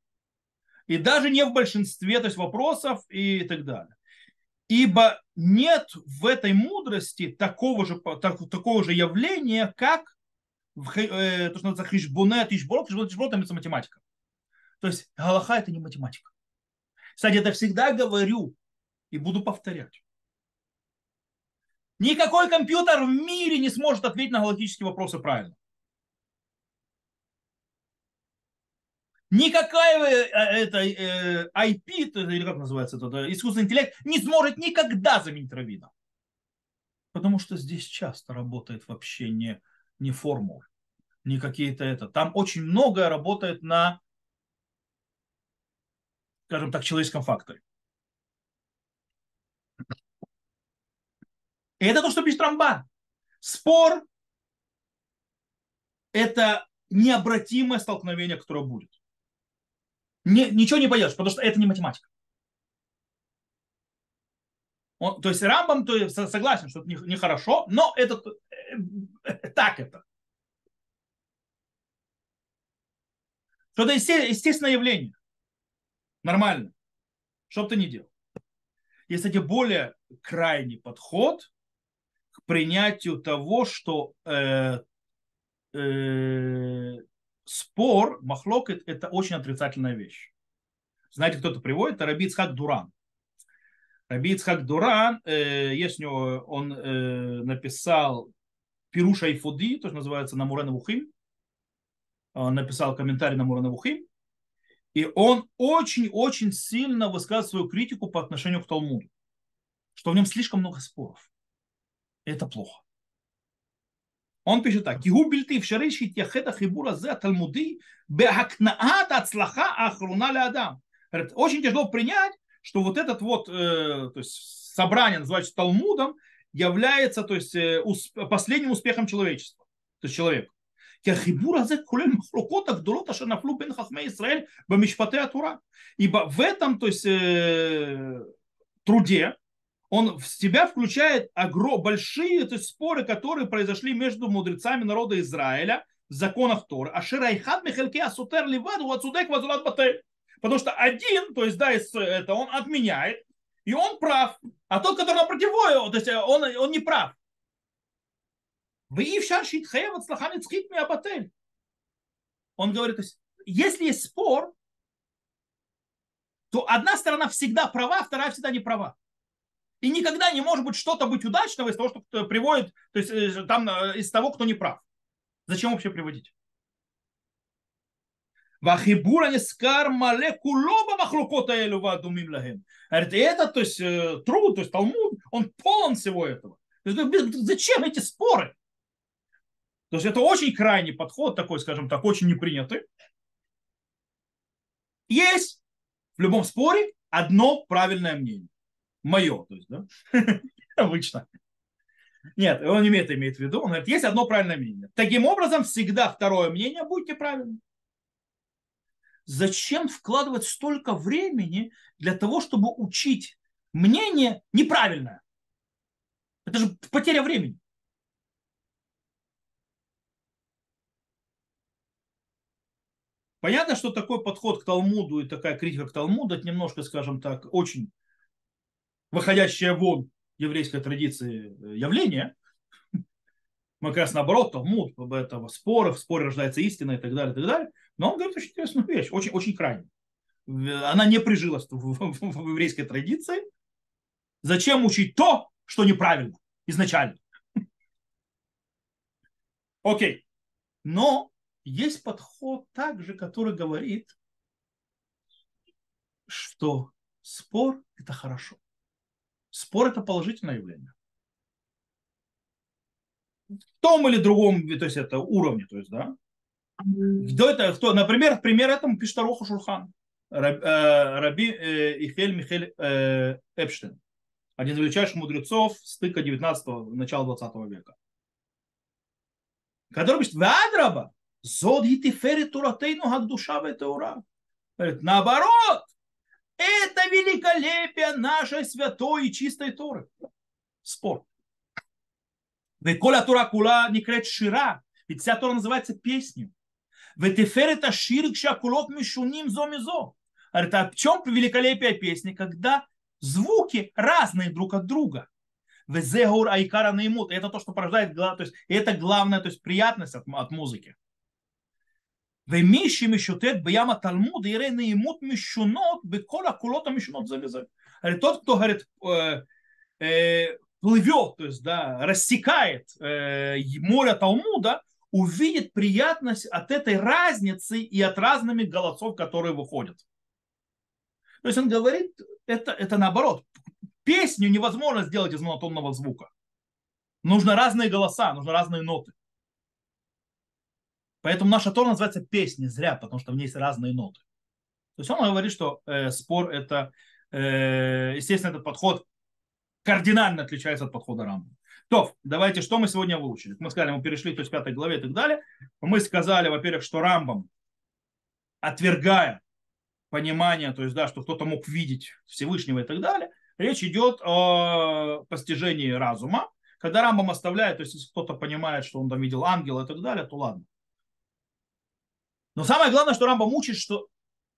И даже не в большинстве то есть вопросов и так далее. Ибо нет в этой мудрости такого же, так, такого же явления, как в, э, то, что называется хишбуне, тишборот, тишборот, тишборот, это математика. То есть Галаха это не математика. Кстати, это всегда говорю и буду повторять. Никакой компьютер в мире не сможет ответить на галактические вопросы правильно. Никакая э, это, э, IP, или как называется это, искусственный интеллект, не сможет никогда заменить Равина. Потому что здесь часто работает вообще не, не формулы, не какие-то это. Там очень многое работает на, скажем так, человеческом факторе. И это то, что пишет Рамбан. Спор – это необратимое столкновение, которое будет. Не, ничего не поделаешь, потому что это не математика. Он, то есть Рамбам то есть, согласен, что это нехорошо, не но это э, так это. Что это естественное явление. Нормально. Что бы ты ни делал. Есть, кстати, более крайний подход, к принятию того, что э, э, спор, махлокет, это очень отрицательная вещь. Знаете, кто это приводит? Это Раби Ицхак Дуран. Раби Ицхак Дуран, э, есть у него, он э, написал Пируша и Фуди, то, что называется Намурен Вухим. Он написал комментарий на Мурен Вухим. И он очень-очень сильно высказывает свою критику по отношению к Талмуду. Что в нем слишком много споров это плохо. Он пишет так. Кигу бельты в шарыши тяхета хибура зе талмуды беакнаат ацлаха ахруна ля адам. Очень тяжело принять, что вот этот вот э, то есть собрание, называется Талмудом, является то есть, э, усп последним успехом человечества, то есть человека. Ибо в этом то есть, э, труде он в себя включает огром, большие то есть, споры, которые произошли между мудрецами народа Израиля в законах Торы. А Ширайхат Михальке Асутер Ливаду Вацудек Вазулат Батэ. Потому что один, то есть, да, это он отменяет, и он прав. А тот, который напротив его, то есть он, он не прав. Вы и Он говорит, то есть, если есть спор, то одна сторона всегда права, а вторая всегда не права. И никогда не может быть что-то быть удачного из того, что приводит, то есть э, там э, из того, кто не прав. Зачем вообще приводить? Вахибура не скармале кулоба махлукота вадумим лагем. Это, то есть, э, труд, то есть Талмуд, он полон всего этого. Ну, ну, зачем эти споры? То есть это очень крайний подход такой, скажем так, очень непринятый. Есть в любом споре одно правильное мнение. Мое, то есть, да? Обычно. Нет, он не имеет, имеет в виду. Он говорит, есть одно правильное мнение. Таким образом, всегда второе мнение будьте правильным зачем вкладывать столько времени для того, чтобы учить мнение неправильное? Это же потеря времени. Понятно, что такой подход к Талмуду и такая критика к Талмуду, это немножко, скажем так, очень выходящее вон еврейской традиции э, явление. Мы как раз наоборот, Талмуд, об этого споры, в споре рождается истина и так далее, и так далее. Но он говорит очень интересную вещь, очень, очень крайне. Она не прижилась в, в, в еврейской традиции. Зачем учить то, что неправильно изначально? Окей. Но есть подход также, который говорит, что спор – это хорошо. Спор – это положительное явление. В том или другом то есть это уровне, то есть, да. Кто это, кто, например, пример этому пишет Аруха Шурхан, э, Раби э, Ихель Михель э, Эпштейн, один из величайших мудрецов стыка 19-го, начала 20 века, который пишет, Вадраба, зод гитифери туратейну гагдуша ветеура. Наоборот, это великолепие нашей святой и чистой Торы. Спор. Веколя Тура Кула Никрет Шира. Ведь вся Тора называется песней. Ветеферет Ашир Кшакулот Мишуним Зомизо. Это в чем великолепие песни? Когда звуки разные друг от друга. Везегур Айкара Наимут. Это то, что порождает, то есть это главная то есть приятность от, от музыки. ומי שמשוטט בים התלמוד יראה נעימות משונות בכל הקולות המשונות זה לזה. הרי тот, кто говорит, э, э, плывет, то есть да, рассекает э, море Талмуда, увидит приятность от этой разницы и от разными голосов, которые выходят. То есть он говорит, это, это наоборот. Песню невозможно сделать из монотонного звука. Нужно разные голоса, нужно разные ноты. Поэтому наша Тора называется песня зря, потому что в ней есть разные ноты. То есть он говорит, что э, спор это, э, естественно, этот подход кардинально отличается от подхода Рамбам. То, давайте, что мы сегодня выучили? Мы сказали, мы перешли то есть, к пятой главе и так далее. Мы сказали, во-первых, что Рамбам, отвергая понимание, то есть, да, что кто-то мог видеть Всевышнего и так далее, речь идет о постижении разума. Когда Рамбам оставляет, то есть, если кто-то понимает, что он там видел ангела и так далее, то ладно. Но самое главное, что Рамбам учит, что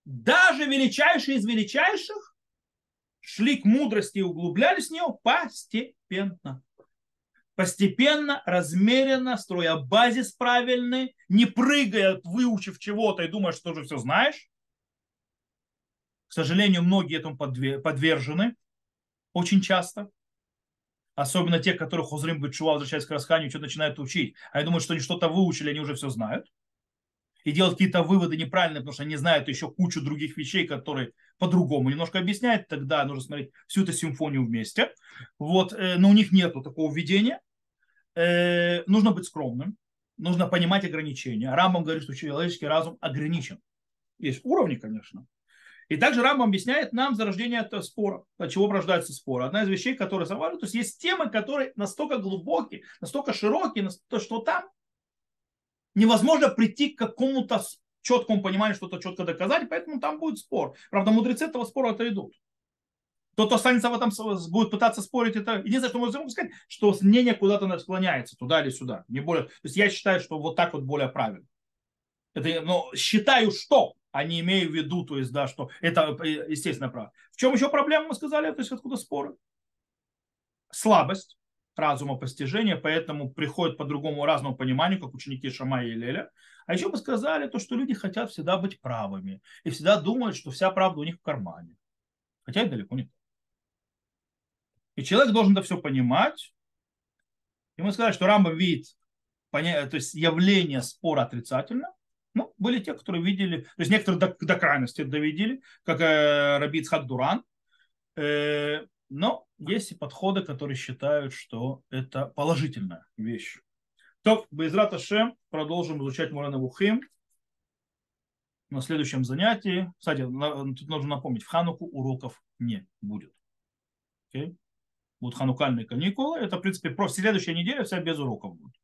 даже величайший из величайших шли к мудрости и углублялись в нее постепенно. Постепенно, размеренно, строя базис правильный, не прыгая, выучив чего-то и думая, что уже все знаешь. К сожалению, многие этому подвержены очень часто. Особенно те, которых Хозрим Бетшува, возвращаясь к Расханию, что начинают учить. А я думаю, что они что-то выучили, они уже все знают и делать какие-то выводы неправильные, потому что они знают еще кучу других вещей, которые по-другому немножко объясняют, тогда нужно смотреть всю эту симфонию вместе. Вот, э, но у них нет такого видения. Э, нужно быть скромным, нужно понимать ограничения. Рамбам говорит, что человеческий разум ограничен. Есть уровни, конечно. И также Рамбам объясняет нам зарождение спора, от чего рождается спор. Одна из вещей, которые заваривают, то есть есть темы, которые настолько глубокие, настолько широкие, что там невозможно прийти к какому-то четкому пониманию, что-то четко доказать, поэтому там будет спор. Правда, мудрецы этого спора отойдут. Тот, кто останется в этом, будет пытаться спорить, это единственное, что можно сказать, что мнение куда-то склоняется, туда или сюда. Не более, то есть я считаю, что вот так вот более правильно. Это, но считаю, что, а не имею в виду, то есть, да, что это естественно правда. В чем еще проблема, мы сказали, то есть откуда споры? Слабость разума постижения, поэтому приходит по другому разному пониманию, как ученики Шамая и Леля. А еще мы сказали то, что люди хотят всегда быть правыми и всегда думают, что вся правда у них в кармане. Хотя это далеко не так. И человек должен это все понимать. И мы сказали, что Рамба видит то есть явление спора отрицательно. Ну, были те, которые видели, то есть некоторые до, до крайности довидели, как э, Раби Ицхак Дуран. Э, но есть и подходы, которые считают, что это положительная вещь. То, Безрат Ашем, продолжим изучать Мурана Вухим на следующем занятии. Кстати, тут нужно напомнить, в Хануку уроков не будет. Okay? Будут ханукальные каникулы. Это, в принципе, просто следующая неделя вся без уроков будет.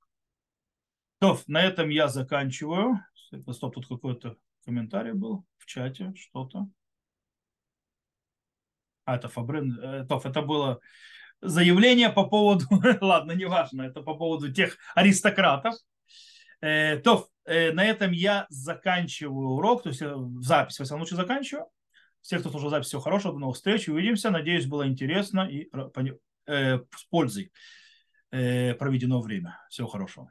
То, на этом я заканчиваю. Стоп, тут какой-то комментарий был в чате, что-то. А, это Фабрин. Э, Тоф, это было заявление по поводу, ладно, неважно, это по поводу тех аристократов. Э, Тоф, э, на этом я заканчиваю урок, то есть запись, всяком случае, заканчиваю. Всех, кто слушал запись, всего хорошего, до новых встреч, увидимся. Надеюсь, было интересно и э, с пользой э, проведено время. Всего хорошего.